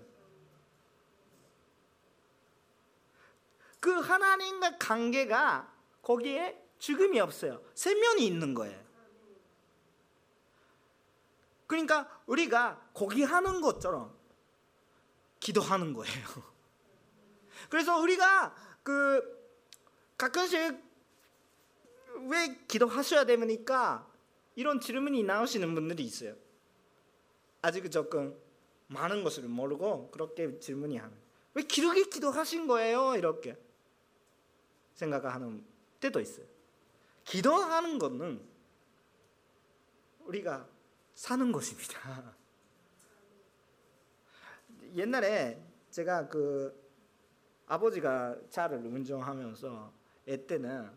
그 하나님과 관계가 거기에 죽음이 없어요. 생명이 있는 거예요. 그러니까 우리가 고기하는 것처럼 기도하는 거예요. *laughs* 그래서 우리가 그 가끔씩 왜 기도하셔야 됩니까? 이런 질문이 나오시는 분들이 있어요. 아직 조금 많은 것을 모르고 그렇게 질문이 하는. 왜 기록에 기도하신 거예요? 이렇게 생각하는 때도 있어요. 기도하는 것은 우리가 사는 것입니다. *laughs* 옛날에 제가 그 아버지가 차를 운전하면서 애 때는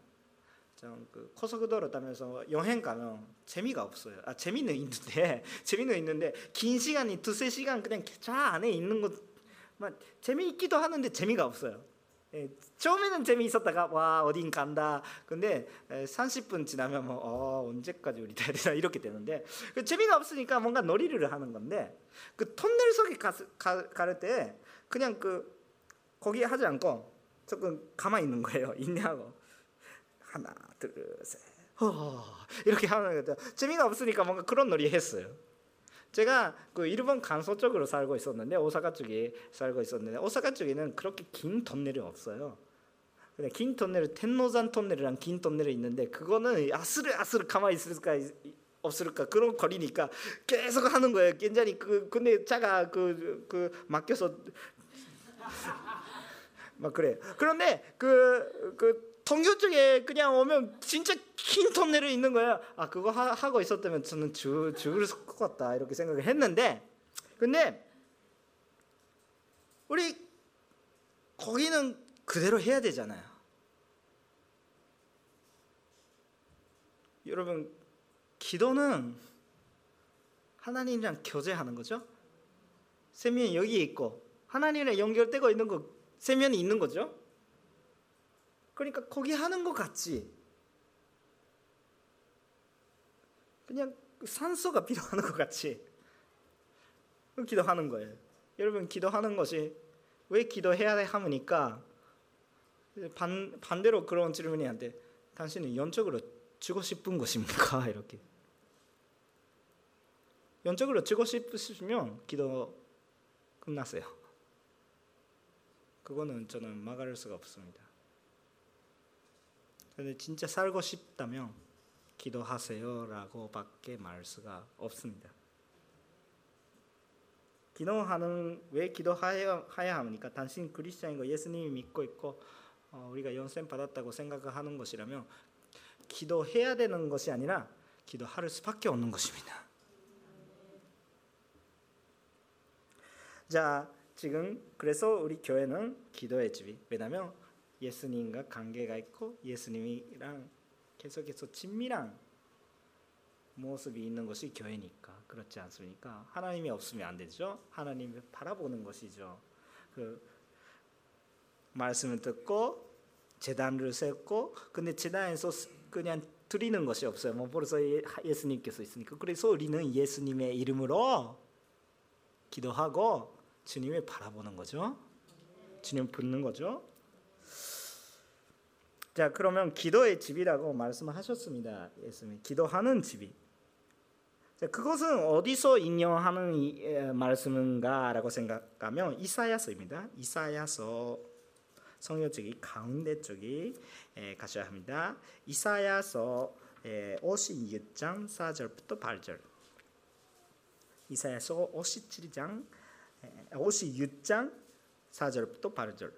좀그 고속도로 타면서 여행 가면 재미가 없어요. 아 재미는 있는데 *laughs* 재미는 있는데 긴 시간이 두세 시간 그냥 차 안에 있는 것만 재미있기도 하는데 재미가 없어요. 예, 처음에는 재미있었다가 와 어딘 간다. 근데 30분 지나면 뭐 어, 언제까지 우리 타야 되나 *laughs* 이렇게 되는데 그 재미가 없으니까 뭔가 놀이를 하는 건데 그 터널 속에 가, 가, 갈때 그냥 그 거기 하지 않고 조금 가만히 있는 거예요. *laughs* 있냐고 하나 둘셋 이렇게 하는 거죠. 재미가 없으니까 뭔가 그런 놀이 했어요. 제가 그 일본 간소 쪽으로 살고 있었는데 오사카 쪽에 살고 있었는데 오사카 쪽에는 그렇게 긴 터널이 없어요. 그냥 긴 터널 텐노산 터널이랑 긴 터널이 있는데 그거는 아스르아스르 가만히 있을까 없을까 그런 거리니까 계속 하는 거예요. 굉장히 그 근데 차가 그그 그 맡겨서 *laughs* 막 그래. 그런데 그그 그 통교 쪽에 그냥 오면 진짜 긴 터널이 있는 거예요. 아 그거 하, 고 있었다면 저는 죽, 죽을 것 같다 이렇게 생각을 했는데 근데 우리 거기는 그대로 해야 되잖아요. 여러분 기도는 하나님이랑 교제하는 거죠. 세면이 여기 있고 하나님이랑 연결되고 있는 거 세면이 있는 거죠. 그러니까 거기 하는 것 같지. 그냥 산소가 *laughs* 필요한 것 같이 기도하는 거예요. 여러분 기도하는 것이 왜 기도해야 하니까 반 반대로 그런 질문이 한데 당신은 영적으로 주고 싶은 것입니까? *laughs* 이렇게 영적으로 주고 싶으시면 기도 끝났어요. 그거는 저는 막을 수가 없습니다. 근데 진짜 살고 싶다면 기도하세요라고밖에 말 수가 없습니다. 기도하는 왜 기도해야 합니까? 당신 그리스도인고 예수님이 믿고 있고 어, 우리가 영생 받았다고 생각하는 것이라면 기도해야 되는 것이 아니라 기도할 수밖에 없는 것입니다. 자, 지금 그래서 우리 교회는 기도의 집이 왜냐하면 예수님과 관계가 있고 예수님이랑 계속해서 친밀한 모습이 있는 것이 교회니까 그렇지 않습니까? 하나님이 없으면 안 되죠. 하나님을 바라보는 것이죠. 그 말씀을 듣고 재단을 세고 근데 재단에서 그냥 드리는 것이 없어요. 뭐 벌써 예수님께서 있으니까 그래서 우리는 예수님의 이름으로 기도하고 주님을 바라보는 거죠. 주님 붙는 거죠. 자 그러면 기도의 집이라고 말씀하셨습니다. 예수님 기도하는 집이. 자, 그것은 어디서 인용하는 이, 말씀인가라고 생각하면 이사야서입니다. 이사야서 성경 쪽이 가운데 쪽이 에, 가셔야 합니다. 이사야서 56장 4절부터 8절. 이사야서 57장 56장 4절부터 8절.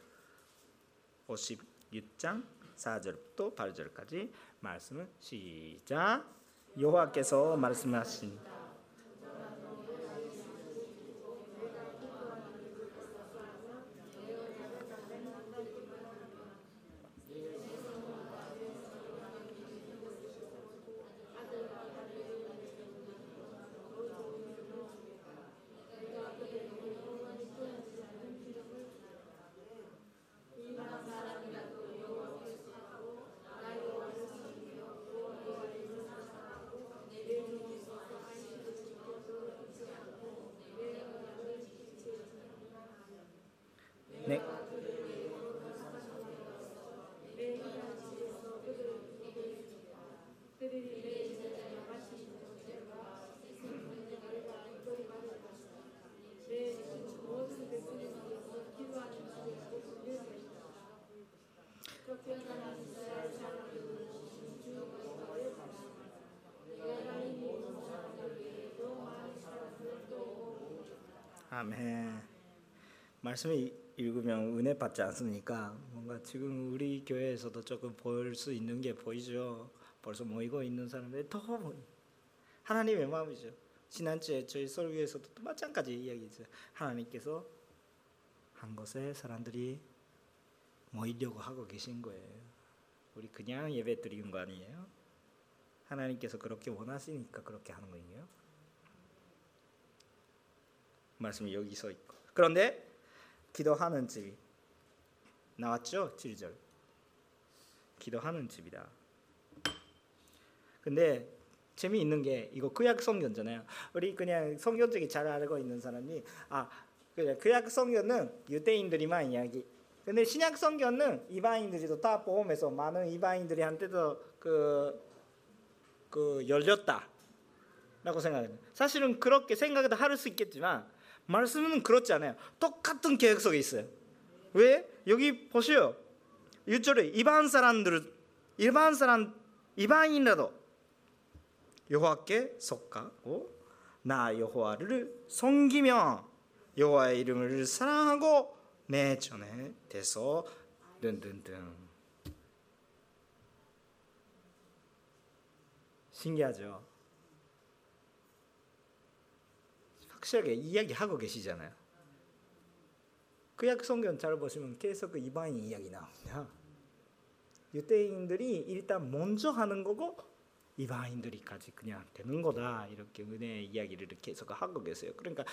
56장 4절부터 8절까지 말씀을 시작. 여호와께서 말씀하신 아멘. 말씀을 읽으면 은혜 받지 않습니까? 뭔가 지금 우리 교회에서도 조금 볼 수 있는 게 보이죠. 벌써 모이고 있는 사람들이 더. 하나님의 마음이죠. 지난주에 저희 설교에서도 또 마찬가지 이야기죠. 하나님께서 한 곳에 사람들이 모이려고 하고 계신 거예요. 우리 그냥 예배 드리는 거 아니에요? 하나님께서 그렇게 원하시니까 그렇게 하는 거예요. 말씀이 여기 서 있고. 그런데 기도하는 집이 나왔죠? 7절. 기도하는 집이다. 근데 재미있는 게 이거 구약 성경잖아요. 우리 그냥 성경적이 잘 알고 있는 사람이 아 그래 구약 성경은 유대인들이만 이야기. 근데 신약 성경은 이방인들도 다 포함해서 많은 이방인들이 한테도 그, 그 열렸다라고 생각해요. 사실은 그렇게 생각도 할 수 있겠지만 말씀은 그렇지 않아요. 똑같은 계획 속에 있어요. 왜? 여기 보세요. 6절에 이방 사람들 일반 사람 이방인이라도 여호와께 속하고 나 여호와를 섬기며 여호와의 이름을 사랑하고 내 전에 대서 등등등 신기하죠. 확실하게 이야기하고 계시잖아요. 구약 성경 잘 보시면 계속 그 이방인 이야기 나옵니다. 유대인들이 일단 먼저 하는 거고 이방인들이까지 그냥 되는 거다 이렇게 은혜의 이야기를 계속 하고 계세요. 그러니까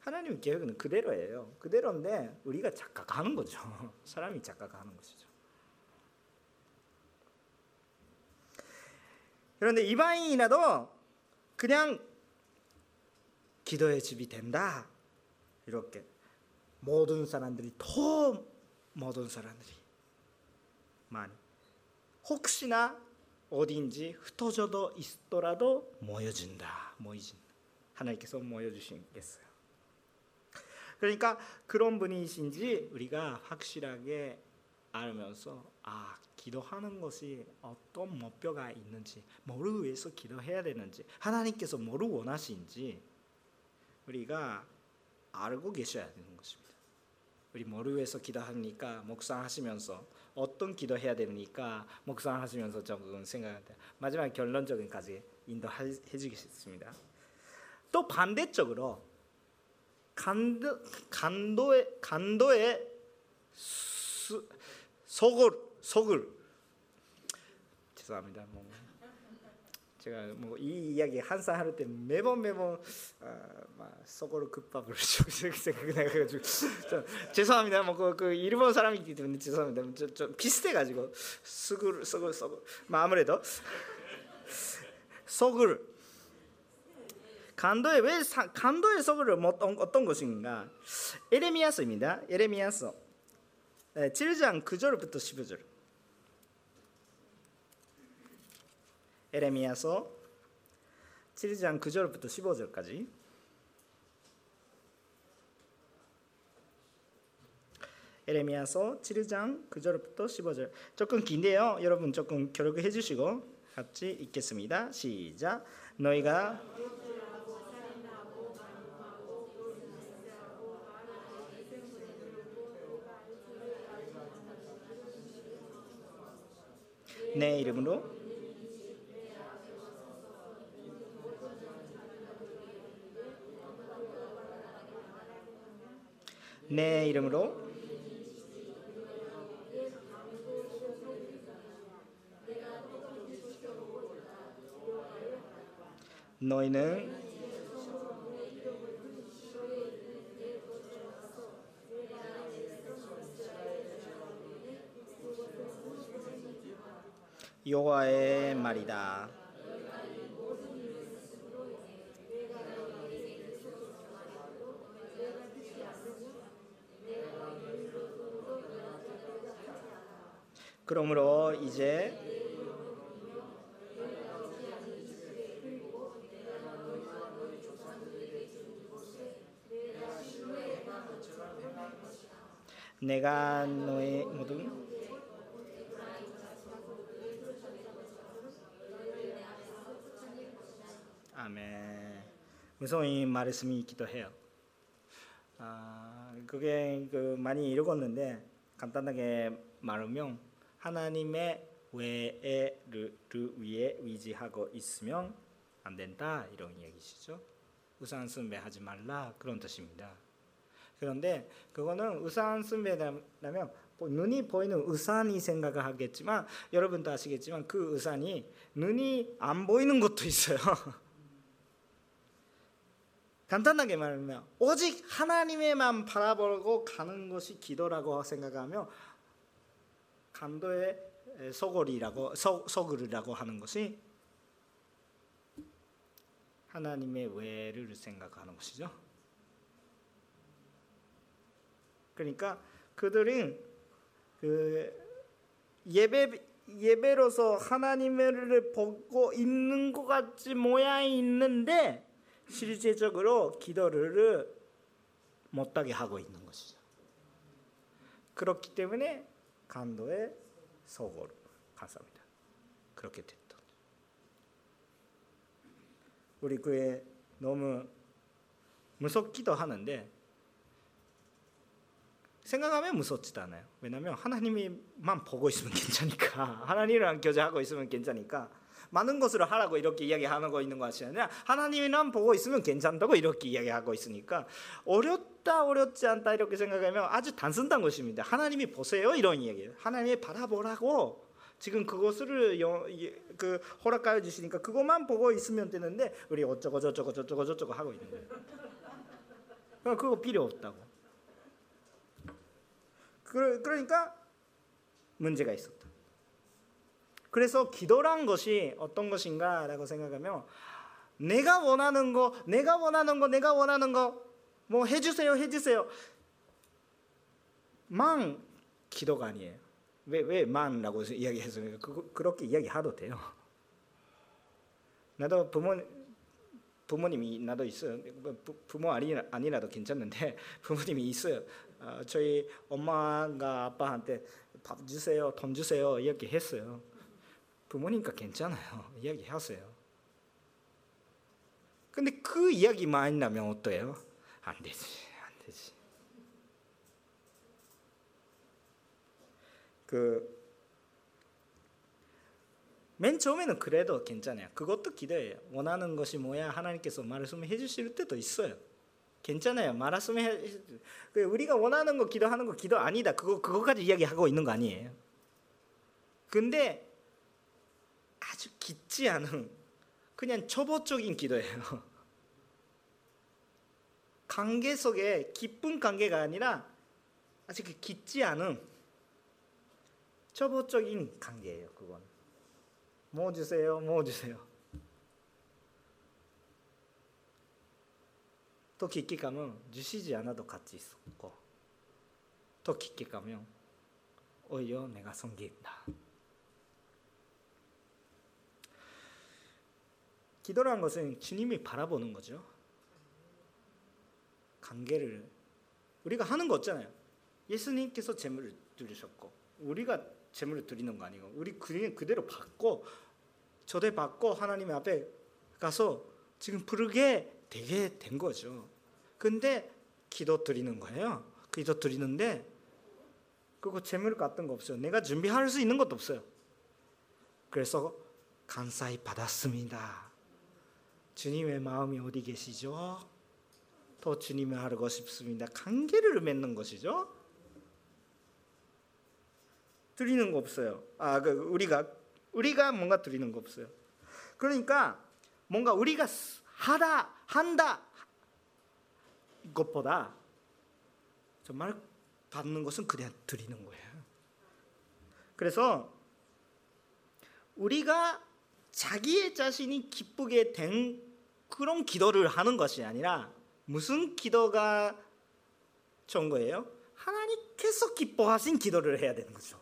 하나님 계획은 그대로예요. 그대로인데 우리가 착각하는 거죠. *laughs* 사람이 착각하는 것이죠. 그런데 이방인이라도 그냥 기도의 집이 된다. 이렇게 모든 사람들이 더 모든 사람들이 많이 혹시나 어디인지 흩어져도 있더라도 모여진다. 모이진다. 하나님께서 모여주시겠어요. 그러니까 그런 분이신지 우리가 확실하게 알면서 아 기도하는 것이 어떤 목표가 있는지 뭐를 위해서 기도해야 되는지 하나님께서 뭐를 원하시는지 우리가 알고 계셔야 되는 것입니다. 우리 뭐를 위해서 기도합니까? 묵상하시면서 어떤 기도해야 됩니까? 묵상하시면서 조금 생각한다. 마지막 결론적인까지 인도해 주겠습니다. 또 반대쪽으로 간도 간도의 간도의 수, 속을 속을 죄송합니다. 뭐 제가 뭐 이 이야기 한사 하루 때 매번 매번 아, 속으로 급밥을 *laughs* 생각해가지고 죄송합니다. 뭐그 그 일본 사람이기 때문에 죄송합니다. 좀, 좀 비슷해가지고 속을 속을 속을 아무래도 속을 간도의 왜 사, 간도의 속을 어떤 어떤 것인가? 에레미야서입니다. 에레미야서 7장 9절부터 15절. 에레미야서 7장 9절부터 15절까지. 에레미야서 7장 9절부터 15절. 조금 긴데요. 여러분 조금 기록해 주시고 같이 읽겠습니다. 시작. 너희가 내 이름으로 내 이름으로 너희는 여호와의 말이다. 그러므로 이제 내가 너의 모든 아멘. 무서운 말씀이 기도 해요. 아, 그게 그 많이 읽었는데 간단하게 말하면 하나님의 외에를 위에 위지하고 있으면 안 된다 이런 얘기시죠. 우상 숭배하지 말라 그런 뜻입니다. 그런데 그거는 우상 숭배라면 뭐 눈이 보이는 우산이 생각을 하겠지만 여러분도 아시겠지만 그 우산이 눈이 안 보이는 것도 있어요. *laughs* 간단하게 말하면 오직 하나님의만 바라보고 가는 것이 기도라고 생각하며 감도의 소골이라고 소, 소글이라고 하는 것이 하나님의 외를 생각하는 것이죠. 그러니까 그들은 그 예배 예배로서 하나님을 보고 있는 것 같지 모양이 있는데 실제적으로 기도를 못하게 하고 있는 것이죠. 그렇기 때문에 간도의 소고로 감사합니다. 그렇게 됐던. 우리 교회 너무 무섭기도 하는데 생각하면 무섭지도 않아요. 왜냐하면 하나님만 보고 있으면 *laughs* 괜찮으니까 하나님이랑 교제하고 있으면 괜찮으니까 많은 것을 하라고 이렇게 이야기하고 있는 것이 아니라 하나님이랑 보고 있으면 괜찮다고 이렇게 이야기하고 있으니까 어렵다 어렵지 않다 이렇게 생각하면 아주 단순한 것입니다. 하나님이 보세요 이런 이야기예요. 하나님이 바라보라고 지금 그것을 그 허락하여 주시니까 그것만 보고 있으면 되는데 우리 어쩌고 저쩌고 저쩌고 저쩌고 하고 있는 거예요. 그거 필요 없다고. 그러니까 문제가 있었다. 그래서 기도란 것이 어떤 것인가라고 생각하면 내가 원하는 거, 내가 원하는 거, 내가 원하는 거 뭐 해주세요, 해주세요. 만 기도가 아니에요. 왜왜 만라고 이야기해서 그, 그렇게 이야기하도 돼요. 나도 부모 부모님이 나도 있어요. 부, 모 아니 아니라도 괜찮는데 *laughs* 부모님이 있어요. 어, 저희 엄마가 아빠한테 밥 주세요, 돈 주세요 이렇게 했어요. 부모님과 괜찮아요. *laughs* 이야기하세요. 근데 그 이야기만 나면 어때요? 안 되지, 안 되지. 그 맨 처음에는 그래도 괜찮아요. 그것도 기도예요. 원하는 것이 뭐야? 하나님께서 말씀해 주실 때도 있어요. 괜찮아요. 말씀해 그 우리가 원하는 거 기도하는 거 기도 아니다. 그거 그거까지 이야기하고 있는 거 아니에요. 근데 아주 깊지 않은 그냥 초보적인 기도예요. *laughs* 관계 속에 깊은 관계가 아니라 아직 깊지 않은 초보적인 관계예요. 그건 뭐 주세요, 뭐 주세요. 더 깊게 가면 주시지 않아도 같이 있었고 더 깊게 가면 오히려 내가 섬기다. 기도라는 것은 주님이 바라보는 거죠. 관계를 우리가 하는 거 없잖아요. 예수님께서 재물을 드리셨고 우리가 재물을 드리는 거 아니고 우리 그냥 그대로 받고 저대 받고 하나님 앞에 가서 지금 부르게 되게 된 거죠. 근데 기도 드리는 거예요. 기도 드리는데 그거 재물 같은 거 없어요. 내가 준비할 수 있는 것도 없어요. 그래서 감사히 받았습니다. 주님의 마음이 어디 계시죠? 더 주님을 알고 싶습니다. 관계를 맺는 것이죠. 드리는 거 없어요. 아, 그 우리가 우리가 뭔가 드리는 거 없어요. 그러니까 뭔가 우리가 하다 한다 것보다 정말 받는 것은 그냥 드리는 거예요. 그래서 우리가 자기의 자신이 기쁘게 된 그런 기도를 하는 것이 아니라 무슨 기도가 좋은 거예요? 하나님께서 기뻐하신 기도를 해야 되는 거죠.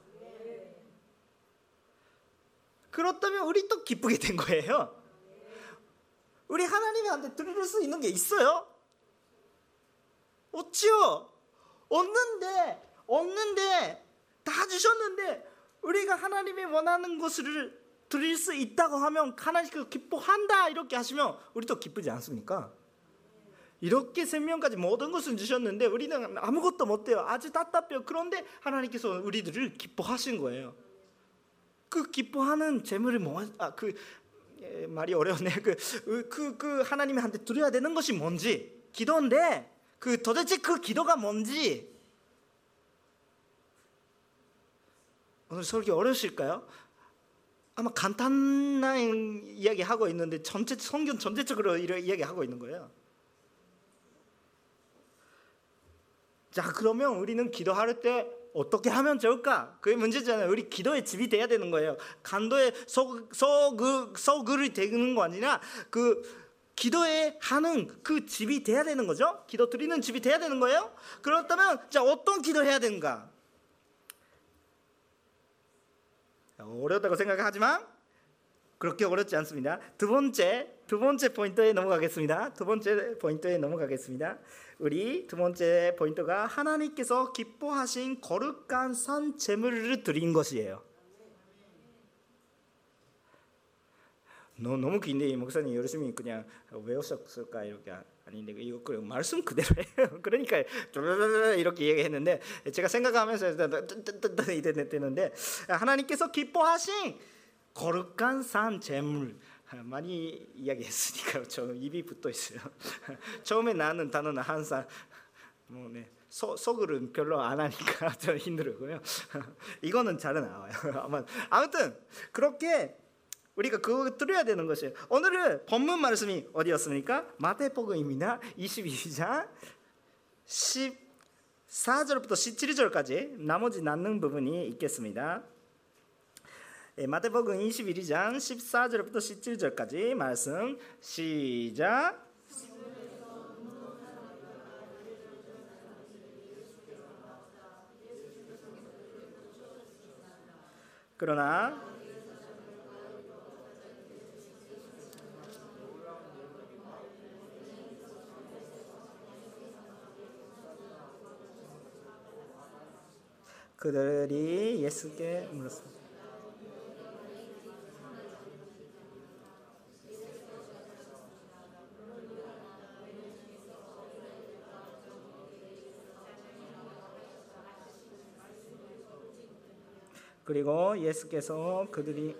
그렇다면 우리 또 기쁘게 된 거예요. 우리 하나님한테 드릴 수 있는 게 있어요? 없죠. 없는데 없는데 다 주셨는데 우리가 하나님이 원하는 것을 드릴 수 있다고 하면 하나님께서 기뻐한다 이렇게 하시면 우리도 기쁘지 않습니까? 이렇게 생명까지 모든 것을 주셨는데 우리는 아무것도 못해요. 아주 답답해요. 그런데 하나님께서 우리들을 기뻐하신 거예요. 그 기뻐하는 재물이 뭐아그 예, 말이 어려웠네. 그그 *laughs* 그, 그 하나님한테 드려야 되는 것이 뭔지 기도인데 그 도대체 그 기도가 뭔지 오늘 설교 어려우실까요? 아마 간단한 이야기 하고 있는데 전체 성경 전체적으로 이런 이야기 하고 있는 거예요. 자, 그러면 우리는 기도할 때 어떻게 하면 좋을까? 그게 문제잖아요. 우리 기도의 집이 돼야 되는 거예요. 강도의 소, 소, 그, 소굴이 되는 거 아니라 그 기도에 하는 그 집이 돼야 되는 거죠. 기도 드리는 집이 돼야 되는 거예요. 그렇다면 자 어떤 기도 해야 되는가? 어렵다고 생각하지만 그렇게 어렵지 않습니다. 두 번째 두 번째 포인트에 넘어가겠습니다. 두 번째 포인트에 넘어가겠습니다. 우리 두 번째 포인트가 하나님께서 기뻐하신 거룩한 산 제물을 드린 것이에요. 너, 너무 긴데 목사님 열심히 그냥 외우셨을까 이렇게 아닌데 이거 그 말씀 그대로예요. *laughs* 그러니까 이렇게 얘기했는데 제가 생각하면서 이랬는데 하나님께서 기뻐하신 거룩한 산 제물 많이 이야기했으니까 *laughs* 저 입이 붙어 있어요. *laughs* 처음에 나는 단어는 항상 뭐 네. 소, 속을은 별로 안 하니까 저 힘들고요. 이거는 잘 나와요. 아무튼 그렇게 우리가 그거 들어야 되는 것이에요. 오늘은 본문 말씀이 어디였습니까? 마태복음입니다. 22장 14절부터 17절까지 나머지 남는 부분이 있겠습니다. 예, 마태복음 21장 14절부터 17절까지 말씀 시작. 그러나 그들이 예수께 물었습니다. 그리고 예수께서 그들이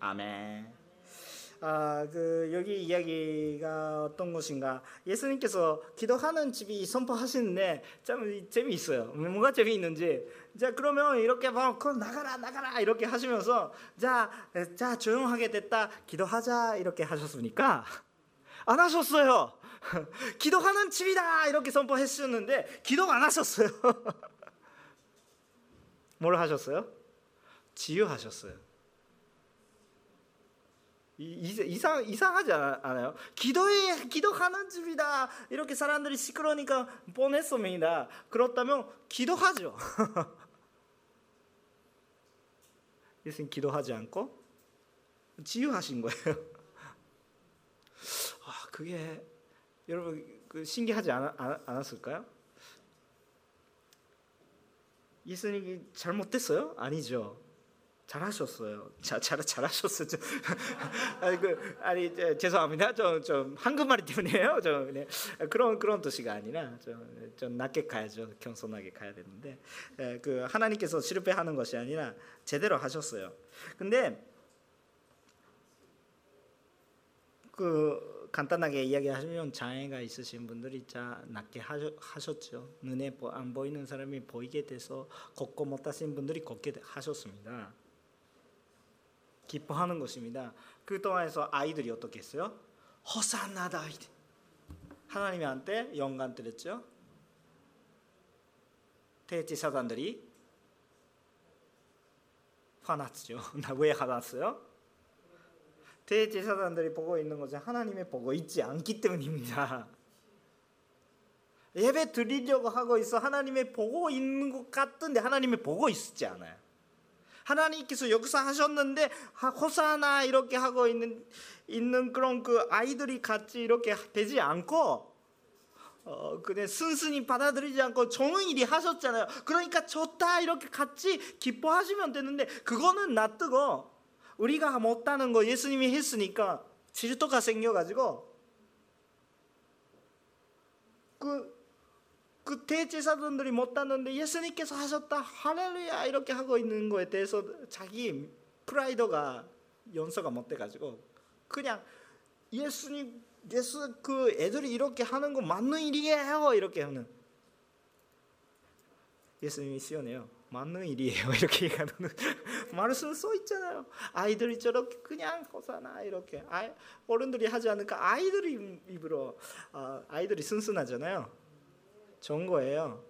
아멘. 아, 그 여기 이야기가 어떤 것인가? 예수님께서 기도하는 집이 선포하시는데 참 재미있어요. 뭐가 재미있는지. 자, 그러면 이렇게 막 나가라 나가라 이렇게 하시면서 자, 자 조용하게 됐다. 기도하자 이렇게 하셨으니까 안 하셨어요. *laughs* 기도하는 집이다 이렇게 선포했었는데 기도가 안 하셨어요. *laughs* 뭘 하셨어요? 지유하셨어요. 이상 이상하지 않아요? 기도에 기도하는 집이다 이렇게 사람들이 시끄러니까 보냈습니다. 그렇다면 기도하죠. *laughs* 예수님 기도하지 않고 지유하신 거예요. *laughs* 아 그게 여러분 그 신기하지 않, 않았을까요? 예수님이 잘못됐어요? 아니죠. 잘하셨어요. 자, 잘 잘하셨어요. *laughs* 아니 그 아니 저, 죄송합니다. 좀 좀 한국말이 때문에요. 좀 네. 그런 그런 뜻이 아니라 좀, 좀 낮게 가야죠. 겸손하게 가야 되는데 에, 그 하나님께서 실패하는 것이 아니라 제대로 하셨어요. 근데 그 간단하게 이야기하시면 장애가 있으신 분들이 자 낫게 하셨죠. 눈에 안 보이는 사람이 보이게 돼서 걷고 못 하신 분들이 걷게 하셨습니다. 기뻐하는 것입니다. 그 동안에서 아이들이 어떻게 했어요? 허산나 다이드 하나님한테 영감 드렸죠. 대지 사단들이 화났죠. *laughs* 나 왜 화났어요? 대제사장들이 보고 있는 것은 하나님이 보고 있지 않기 때문입니다. 예배 드리려고 하고 있어 하나님이 보고 있는 것 같은데 하나님이 보고 있지 않아요. 하나님께서 역사하셨는데 호사나 이렇게 하고 있는 있는 그런 그 아이들이 같이 이렇게 되지 않고 어 그냥 순순히 받아들이지 않고 좋은 일이 하셨잖아요. 그러니까 좋다 이렇게 같이 기뻐하시면 되는데 그거는 놔두고 우리가 못하는 거 예수님이 했으니까 질투가 생겨가지고 그, 그 대 제사장들이 못하는데 예수님께서 하셨다 할렐루야 이렇게 하고 있는 거에 대해서 자기 프라이드가 연서가 못 돼가지고 그냥 예수님 예수 그 애들이 이렇게 하는 거 맞는 일이에요 이렇게 하는. 예수님이 시원해요. 맞는 일이에요. *laughs* 이렇게 얘기하는 *laughs* 말씀 써 있잖아요. 아이들이 저렇게 그냥 호사나 이렇게. 아, 어른들이 하지 않으니까? 아이들이 입으로 아, 아이들이 순순하잖아요 좋은 거예요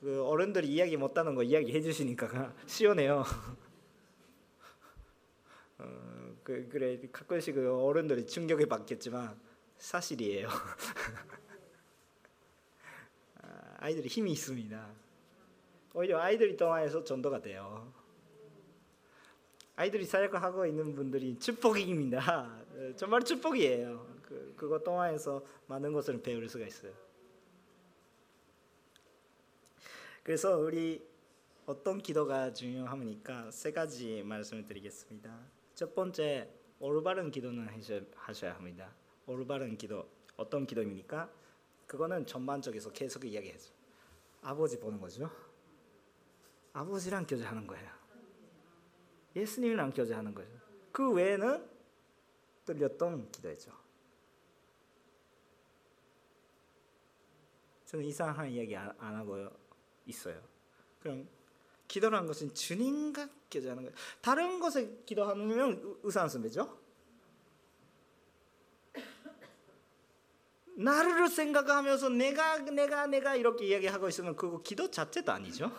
그 어른들이 이야기 못하는 거 이야기 해 주시니까 *laughs* 시원해요 *laughs* 어, 그, 그래 가끔씩 그 어른들이 충격을 받겠지만 사실이에요. *laughs* 아, 아이들이 힘이 있습니다. 오히려 아이들이 통화해서 전도가 돼요. 아이들이 사역하고 있는 분들이 축복입니다. 어, 정말 축복이에요. 그, 그거 통화해서 많은 것을 배울 수가 있어요. 그래서 우리 어떤 기도가 중요합니까? 세 가지 말씀을 드리겠습니다. 첫 번째 올바른 기도는 하셔야 합니다. 올바른 기도 어떤 기도입니까? 그거는 전반적에서 계속 이야기해서 아버지 보는 거죠. 아버지랑 교제하는 거예요. 예수님이랑 교제하는 거죠. 그 외에는 들렸던 기도죠. 저는 이상한 이야기 안, 안 하고 있어요. 그럼 기도라는 것은 주님과 교제하는 거예요. 다른 것에 기도하면 의사한 선배죠. 나를 생각하면서 내가 내가 내가 이렇게 이야기하고 있으면 그거 기도 자체도 아니죠.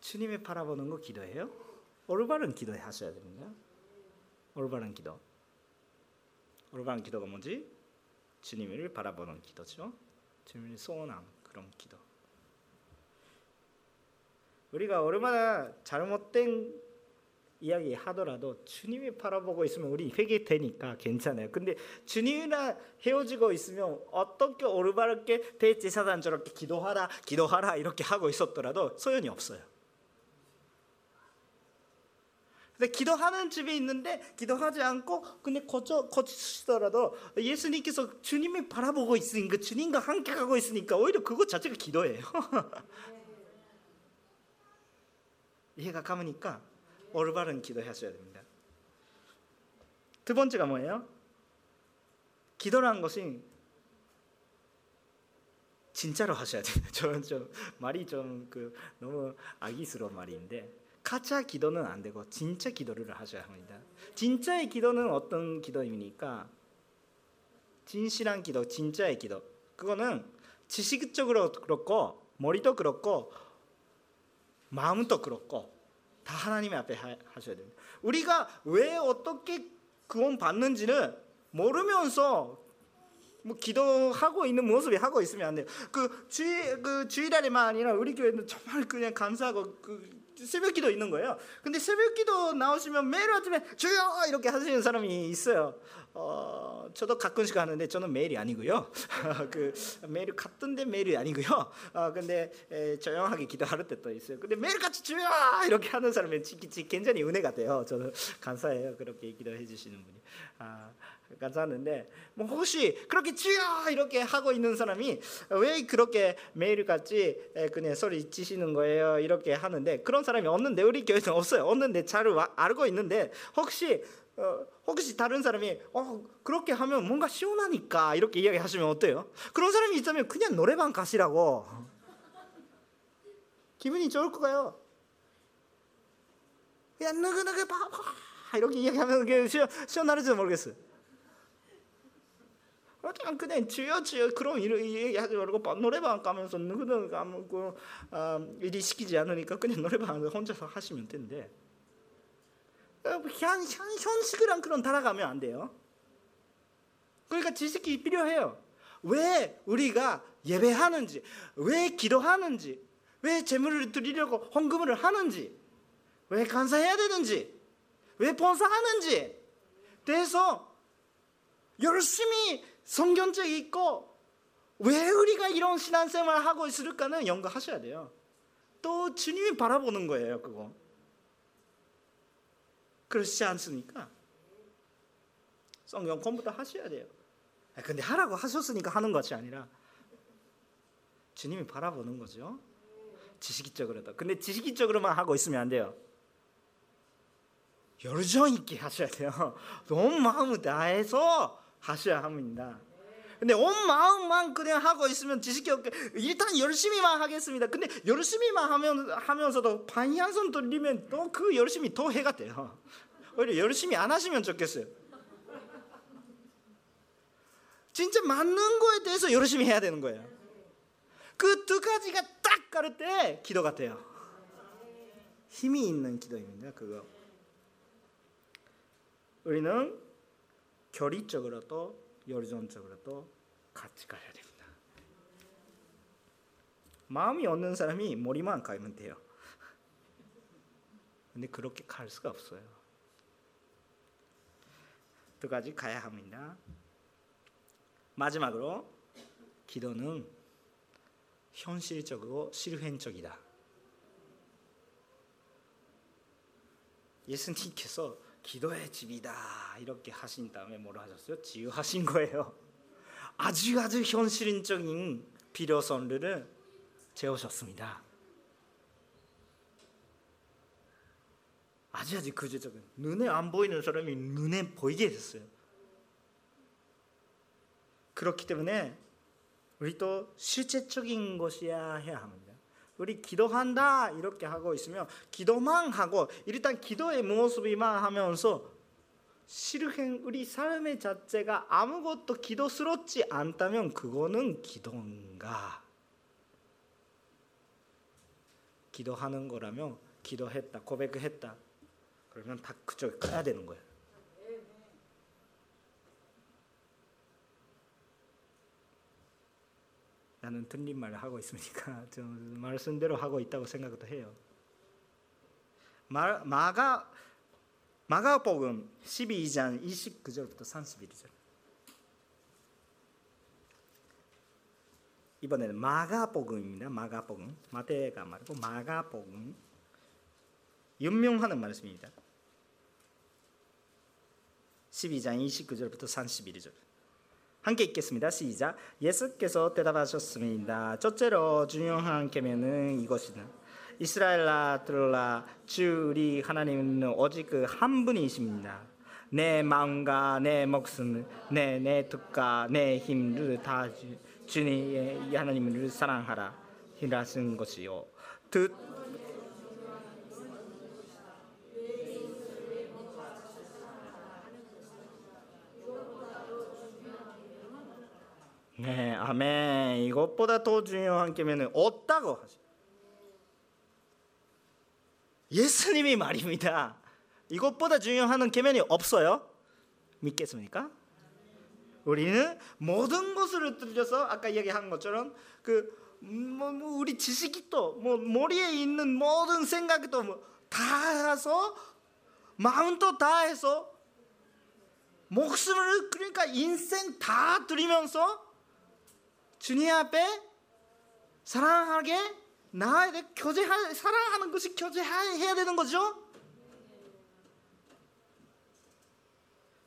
주님을 바라보는 거 기도예요. 올바른 기도 하셔야 됩니다. 올바른 기도. 올바른 기도가 뭐지? 주님을 바라보는 기도죠. 주님을 소원한 그런 기도. 우리가 얼마나 잘못된 이야기 하더라도 주님이 바라보고 있으면 우리 회개되니까 괜찮아요. 근데 주님이랑 헤어지고 있으면 어떻게 올바르게 대제사장 저렇게 기도하라 기도하라 이렇게 하고 있었더라도 소용이 없어요. 근데 기도하는 집이 있는데 기도하지 않고 근데 거쳐 거치더라도 예수님께서 주님이 바라보고 있으니까 주님과 함께 가고 있으니까 오히려 그것 자체가 기도예요. *laughs* 이해가 가니까 올바른 기도하셔야 됩니다. 두 번째가 뭐예요? 기도라는 것이 진짜로 하셔야 됩니다. *laughs* 저는 좀 말이 좀 그 너무 악의스러운 말인데 가짜 기도는 안 되고 진짜 기도를 하셔야 합니다. 진짜의 기도는 어떤 기도입니까? 진실한 기도, 진짜의 기도. 그거는 지식적으로 그렇고 머리도 그렇고 마음도 그렇고 다 하나님 앞에 하셔야 됩니다. 우리가 왜 어떻게 구원 받는지는 모르면서 뭐 기도하고 있는 모습이 하고 있으면 안 돼요. 그 주일 그 주일날에만 아니라 우리 교회는 정말 그냥 감사하고 그 새벽 기도 있는 거예요. 근데 새벽 기도 나오시면 매일 아침에 주여 이렇게 하시는 사람이 있어요. 어, 저도 가끔씩 하는데 저는 매일이 아니고요. *laughs* 그 매일 같은데 매일이 아니고요. 어, 근데 에, 조용하게 기도할 때도 있어요. 근데 매일 같이 주여 이렇게 하는 사람은 굉장히 은혜가 돼요. 저는 *laughs* 감사해요. 그렇게 기도해 주시는 분이. 아, 감사하는데 뭐 혹시 그렇게 주여 이렇게 하고 있는 사람이 왜 그렇게 매일같이 그냥 소리 치시는 거예요 이렇게 하는데 그런 사람이 없는데 우리 교회는 없어요 없는데 잘 알고 있는데 혹시 어, 혹시 다른 사람이 어, 그렇게 하면 뭔가 시원하니까 이렇게 이야기하시면 어때요? 그런 사람이 있다면 그냥 노래방 가시라고 기분이 좋을 거예요. 그냥 느그느그 봐봐 이렇게 이야기하면 시원, 시원하지도 모르겠어요. 그냥 그냥 주여 주여 그런 일 얘기하지 말고 노래방 가면서 누구든 아무고 어, 일이 시키지 않으니까 그냥 노래방 혼자서 하시면 된대. 어, 현, 현, 현식이란 그런 따라가면 안 돼요. 그러니까 지식이 필요해요. 왜 우리가 예배하는지, 왜 기도하는지, 왜 재물을 드리려고 헌금을 하는지, 왜 감사해야 되는지, 왜 봉사하는지 대해서 열심히 성경책 읽고 왜 우리가 이런 신앙생활을 하고 있을까는 연구하셔야 돼요. 또 주님이 바라보는 거예요, 그거. 그렇지 않습니까? 성경 공부도 하셔야 돼요. 아, 근데 하라고 하셨으니까 하는 것이 아니라 주님이 바라보는 거죠. 지식적으로도. 근데 지식적으로만 하고 있으면 안 돼요. 열정 있게 하셔야 돼요. *laughs* 온 마음을 다해서 하셔야 합니다. 근데 온 마음만 그냥 하고 있으면 지식이 없게 일단 열심히만 하겠습니다. 근데 열심히만 하면 하면서도 반향선 돌리면 또 그 열심히 더 해가 돼요. 오히려 열심히 안 하시면 좋겠어요. 진짜 맞는 거에 대해서 열심히 해야 되는 거예요. 그 두 가지가 딱 가를 때 기도가 돼요. 힘이 있는 기도입니다. 그거. 우리는 결의적으로도 열정적으로도 같이 가야 됩니다. 마음이 없는 사람이 머리만 가면 돼요. 근데 그렇게 갈 수가 없어요. 두 가지 가야 합니다. 마지막으로 기도는 현실적이고 실현적이다. 예수님께서 기도의 집이다 이렇게 하신 다음에 뭐라 하셨어요? 지유하신 거예요. 아주 아주 현실적인 필요성들을 재우셨습니다. 아주 아주 구체적인 눈에 안 보이는 사람이 눈에 보이게 됐어요. 그렇기 때문에 우리도 실제적인 것이야 해야 합니다. 우리 기도한다 이렇게 하고 있으면 기도만 하고 일단 기도의 모습이만 하면서 실행 우리 삶의 자체가 아무것도 기도스럽지 않다면 그거는 기도인가? 기도하는 거라면 기도했다 고백했다 그러면 다 그쪽에 가야 되는 거예요. 나는 틀린 말을 하고 있으니까 *laughs* 좀 말씀대로 하고 있다고 생각도 해요. 마, 마가 마가복음 12장 29절부터 31절. 이번에는 마가복음입니다. 마가복음. 마태가 말고 마가복음. 윤명하는 말씀입니다. 12장 29절부터 31절. 함께 읽겠습니다. 시작. 예수께서 대답하셨습니다. 첫째로 중요한 계명은 이것이다. 이스라엘아 들라 주 우리 하나님은 오직 그한 분이십니다. 내 마음과 내 목숨, 내 내 뜻과 내 힘을 다 주님 하나님을 사랑하라. 이라는 것이요. 뜻 네, 아멘. 이것보다 더 중요한 계명은 없다고 하죠. 예수님이 말입니다. 이것보다 중요한 계명이 없어요. 믿겠습니까? 우리는 모든 것을 들려서 아까 이야기한 것처럼 그 뭐 뭐 우리 지식이 또뭐 머리에 있는 모든 생각이 또다 해서 마음도 다 해서 목숨을 그러니까 인생 다 드리면서 주님 앞에 사랑하게 나아야 돼 교제할 사랑하는 것이 교제해야 되는 거죠.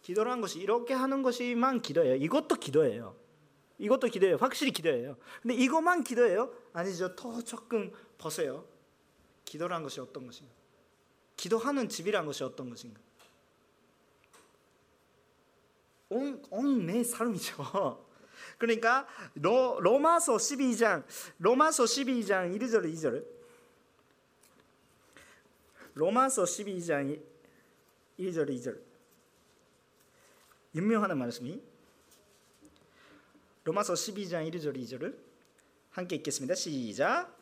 기도라는 것이 이렇게 하는 것이만 기도예요. 이것도 기도예요. 이것도 기도예요. 확실히 기도예요. 근데 이것만 기도예요? 아니죠. 더 조금 보세요. 기도라는 것이 어떤 것인가? 기도하는 집이라는 것이 어떤 것인가? 온, 온 내 삶이죠. 그러니까 로, 로마서 12장 로마서 12장 1절 2절 로마서 12장 1절 2절 유명한 말씀이 로마서 12장 1절 2절을 함께 읽겠습니다. 시작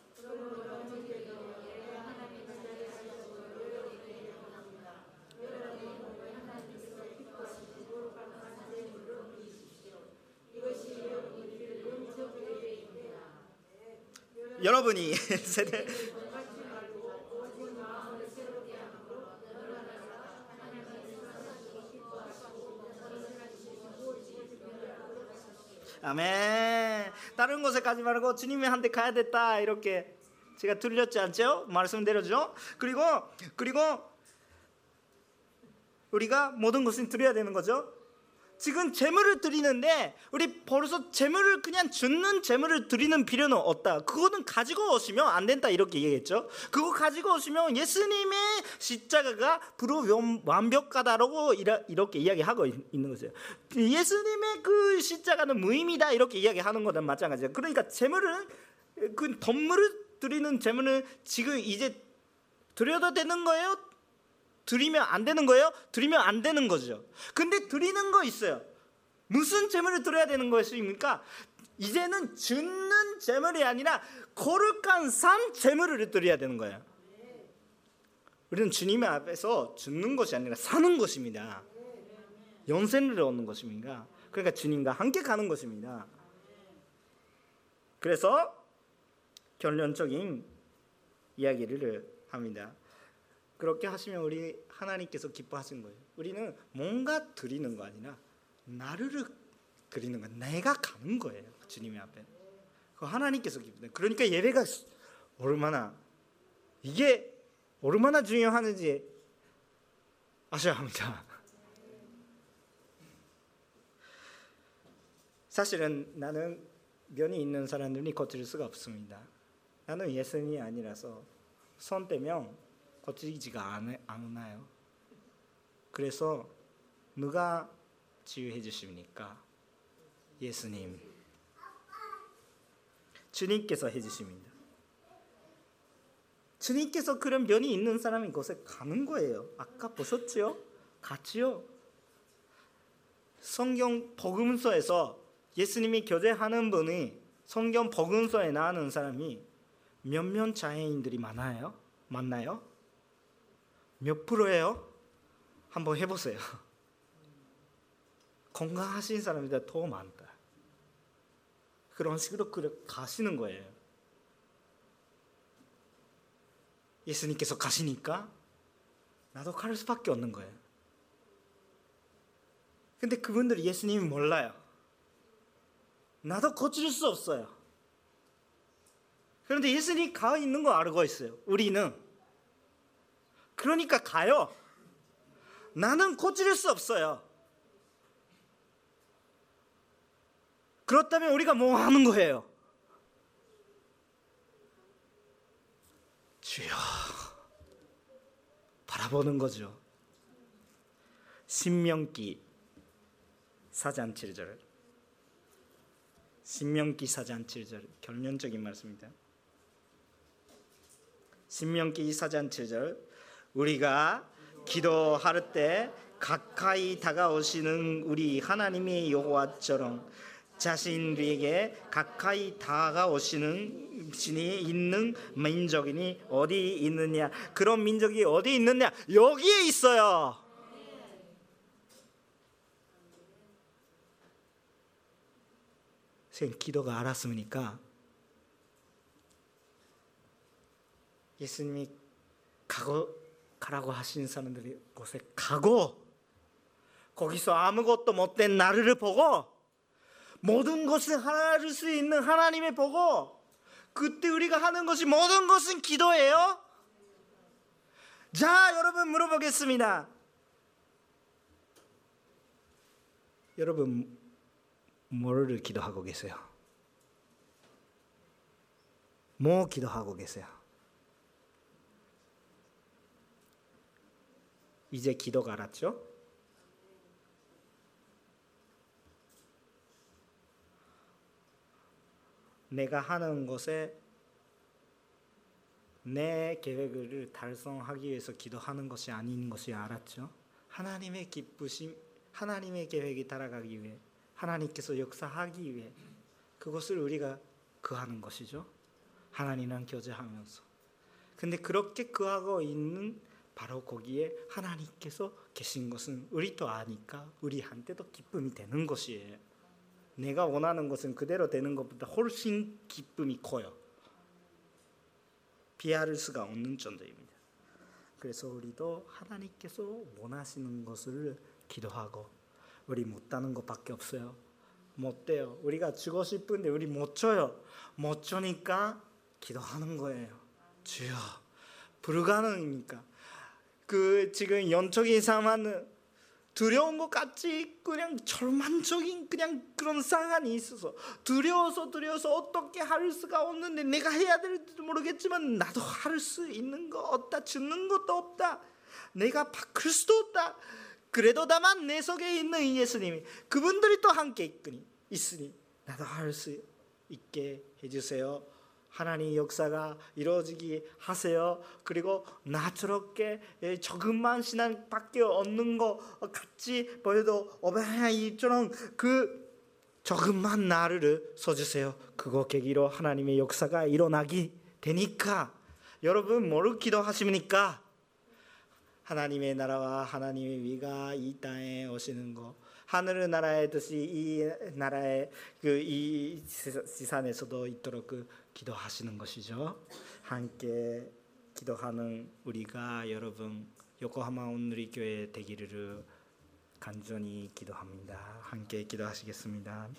여러분이 *laughs* 세대 아멘. 다른 곳에 가지 말고 주님한테 가야 됐다 이렇게 제가 들렸지 않죠? 말씀대로죠. 그리고 그리고 우리가 모든 것을 드려야 되는 거죠. 지금 재물을 드리는데 우리 벌써 재물을 그냥 주는 재물을 드리는 필요는 없다. 그거는 가지고 오시면 안 된다 이렇게 얘기했죠. 그거 가지고 오시면 예수님의 십자가가 불로 완벽하다라고 이렇게 이야기하고 있는 거죠. 예수님의 그 십자가는 무의미다 이렇게 이야기하는 거는 마찬가지예요. 그러니까 재물은 그 덤물을 드리는 재물은 지금 이제 드려도 되는 거예요? 드리면 안 되는 거예요? 드리면 안 되는 거죠. 근데 드리는 거 있어요. 무슨 재물을 드려야 되는 것입니까? 이제는 주는 재물이 아니라 거룩한 산 재물을 드려야 되는 거예요. 우리는 주님 앞에서 죽는 것이 아니라 사는 것입니다. 영생을 얻는 것입니다. 그러니까 주님과 함께 가는 것입니다. 그래서 결론적인 이야기를 합니다. 그렇게 하시면 우리 하나님께서 기뻐하시는 거예요. 우리는 뭔가 드리는 거 아니라 나를 드리는 거, 내가 가는 거예요. 주님 앞에. 그 하나님께서 기쁘다. 그러니까 예배가 얼마나 이게 얼마나 중요하는지 아셔야 합니다. 사실은 나는 면이 있는 사람들이 거칠 수가 없습니다. 나는 예수님이 아니라서 손 떼면 거치지가 않나요? 그래서 누가 치유해 주십니까? 예수님. 주님께서 해 주십니다. 주님께서 그런 면이 있는 사람이 곳에 가는 거예요. 아까 보셨죠? 같이요. 성경 복음서에서 예수님이 교제하는 분이 성경 복음서에 나오는 사람이 몇몇 장애인들이 많아요? 맞나요? 몇 프로예요? 한번 해보세요. *laughs* 건강하신 사람보다 더 많다. 그런 식으로 가시는 거예요. 예수님께서 가시니까 나도 갈 수밖에 없는 거예요. 근데 그분들이 예수님이 몰라요. 나도 고칠 수 없어요. 그런데 예수님이 가 있는 거 알고 있어요. 우리는 그러니까 가요. 나는 고칠 수 없어요. 그렇다면 우리가 뭐 하는 거예요? 주여 바라보는 거죠. 신명기 사장 7절 신명기 사장 7절 결론적인 말씀입니다. 신명기 사장 7절 우리가 기도할 때 가까이 다가오시는 우리 하나님의 여호와처럼 자신에게 가까이 다가오시는 신이 있는 민족이 어디 있느냐? 그런 민족이 어디 있느냐? 여기에 있어요. 선 기도가 알았습니까? 예수님이 가고 가라고 하신 사람들이 곳에 가고 거기서 아무것도 못된 나를 보고 모든 것을 하나를 수 있는 하나님을 보고 그때 우리가 하는 것이 모든 것은 기도예요. 자, 여러분 물어보겠습니다. 여러분 뭐를 기도하고 계세요? 뭐 기도하고 계세요? 이제 기도가 알았죠? 내가 하는 것에 내 계획을 달성하기 위해서 기도하는 것이 아닌 것이 알았죠. 하나님의 기쁘심, 하나님의 계획이 따라가기 위해, 하나님께서 역사하기 위해 그것을 우리가 그하는 것이죠. 하나님랑 교제하면서. 근데 그렇게 그하고 있는 바로 거기에 하나님께서 계신 것은 우리도 아니까 우리한테도 기쁨이 되는 것이에요. 내가 원하는 것은 그대로 되는 것보다 훨씬 기쁨이 커요. 비하할 수가 없는 정도입니다. 그래서 우리도 하나님께서 원하시는 것을 기도하고 우리 못하는 것밖에 없어요. 못 돼요. 우리가 주고 싶은데 우리 못 줘요. 못 주니까 기도하는 거예요. 주여 불가능이니까 그 지금 영적인 상황은 두려운 것 같이 그냥 절망적인 그냥 그런 상황이 있어서 두려워서 두려워서 어떻게 할 수가 없는데 내가 해야 될지도 모르겠지만 나도 할 수 있는 거 없다 주는 것도 없다 내가 바꿀 수도 없다 그래도 다만 내 속에 있는 이 예수님이 그분들이 또 함께 있으니 있으니 나도 할 수 있게 해주세요. 하나님 역사가 이루어지게 하세요. 그리고 나처럼게 조금만 신앙밖에 없는 것 같이 보여도 어바이처럼 그 조금만 나를 써주세요. 그거 계기로 하나님의 역사가 일어나기 되니까 여러분 뭐를 기도하십니까? 하나님의 나라와 하나님의 위가 이 땅에 오시는 것 하늘의 나라의 뜻이 이 나라의 그 이 지산에서도 있도록 그 기도하시는 것이죠. 함께 기도하는 우리가 여러분 요코하마 온누리 교회 되기를 간절히 기도합니다. 함께 기도하시겠습니다.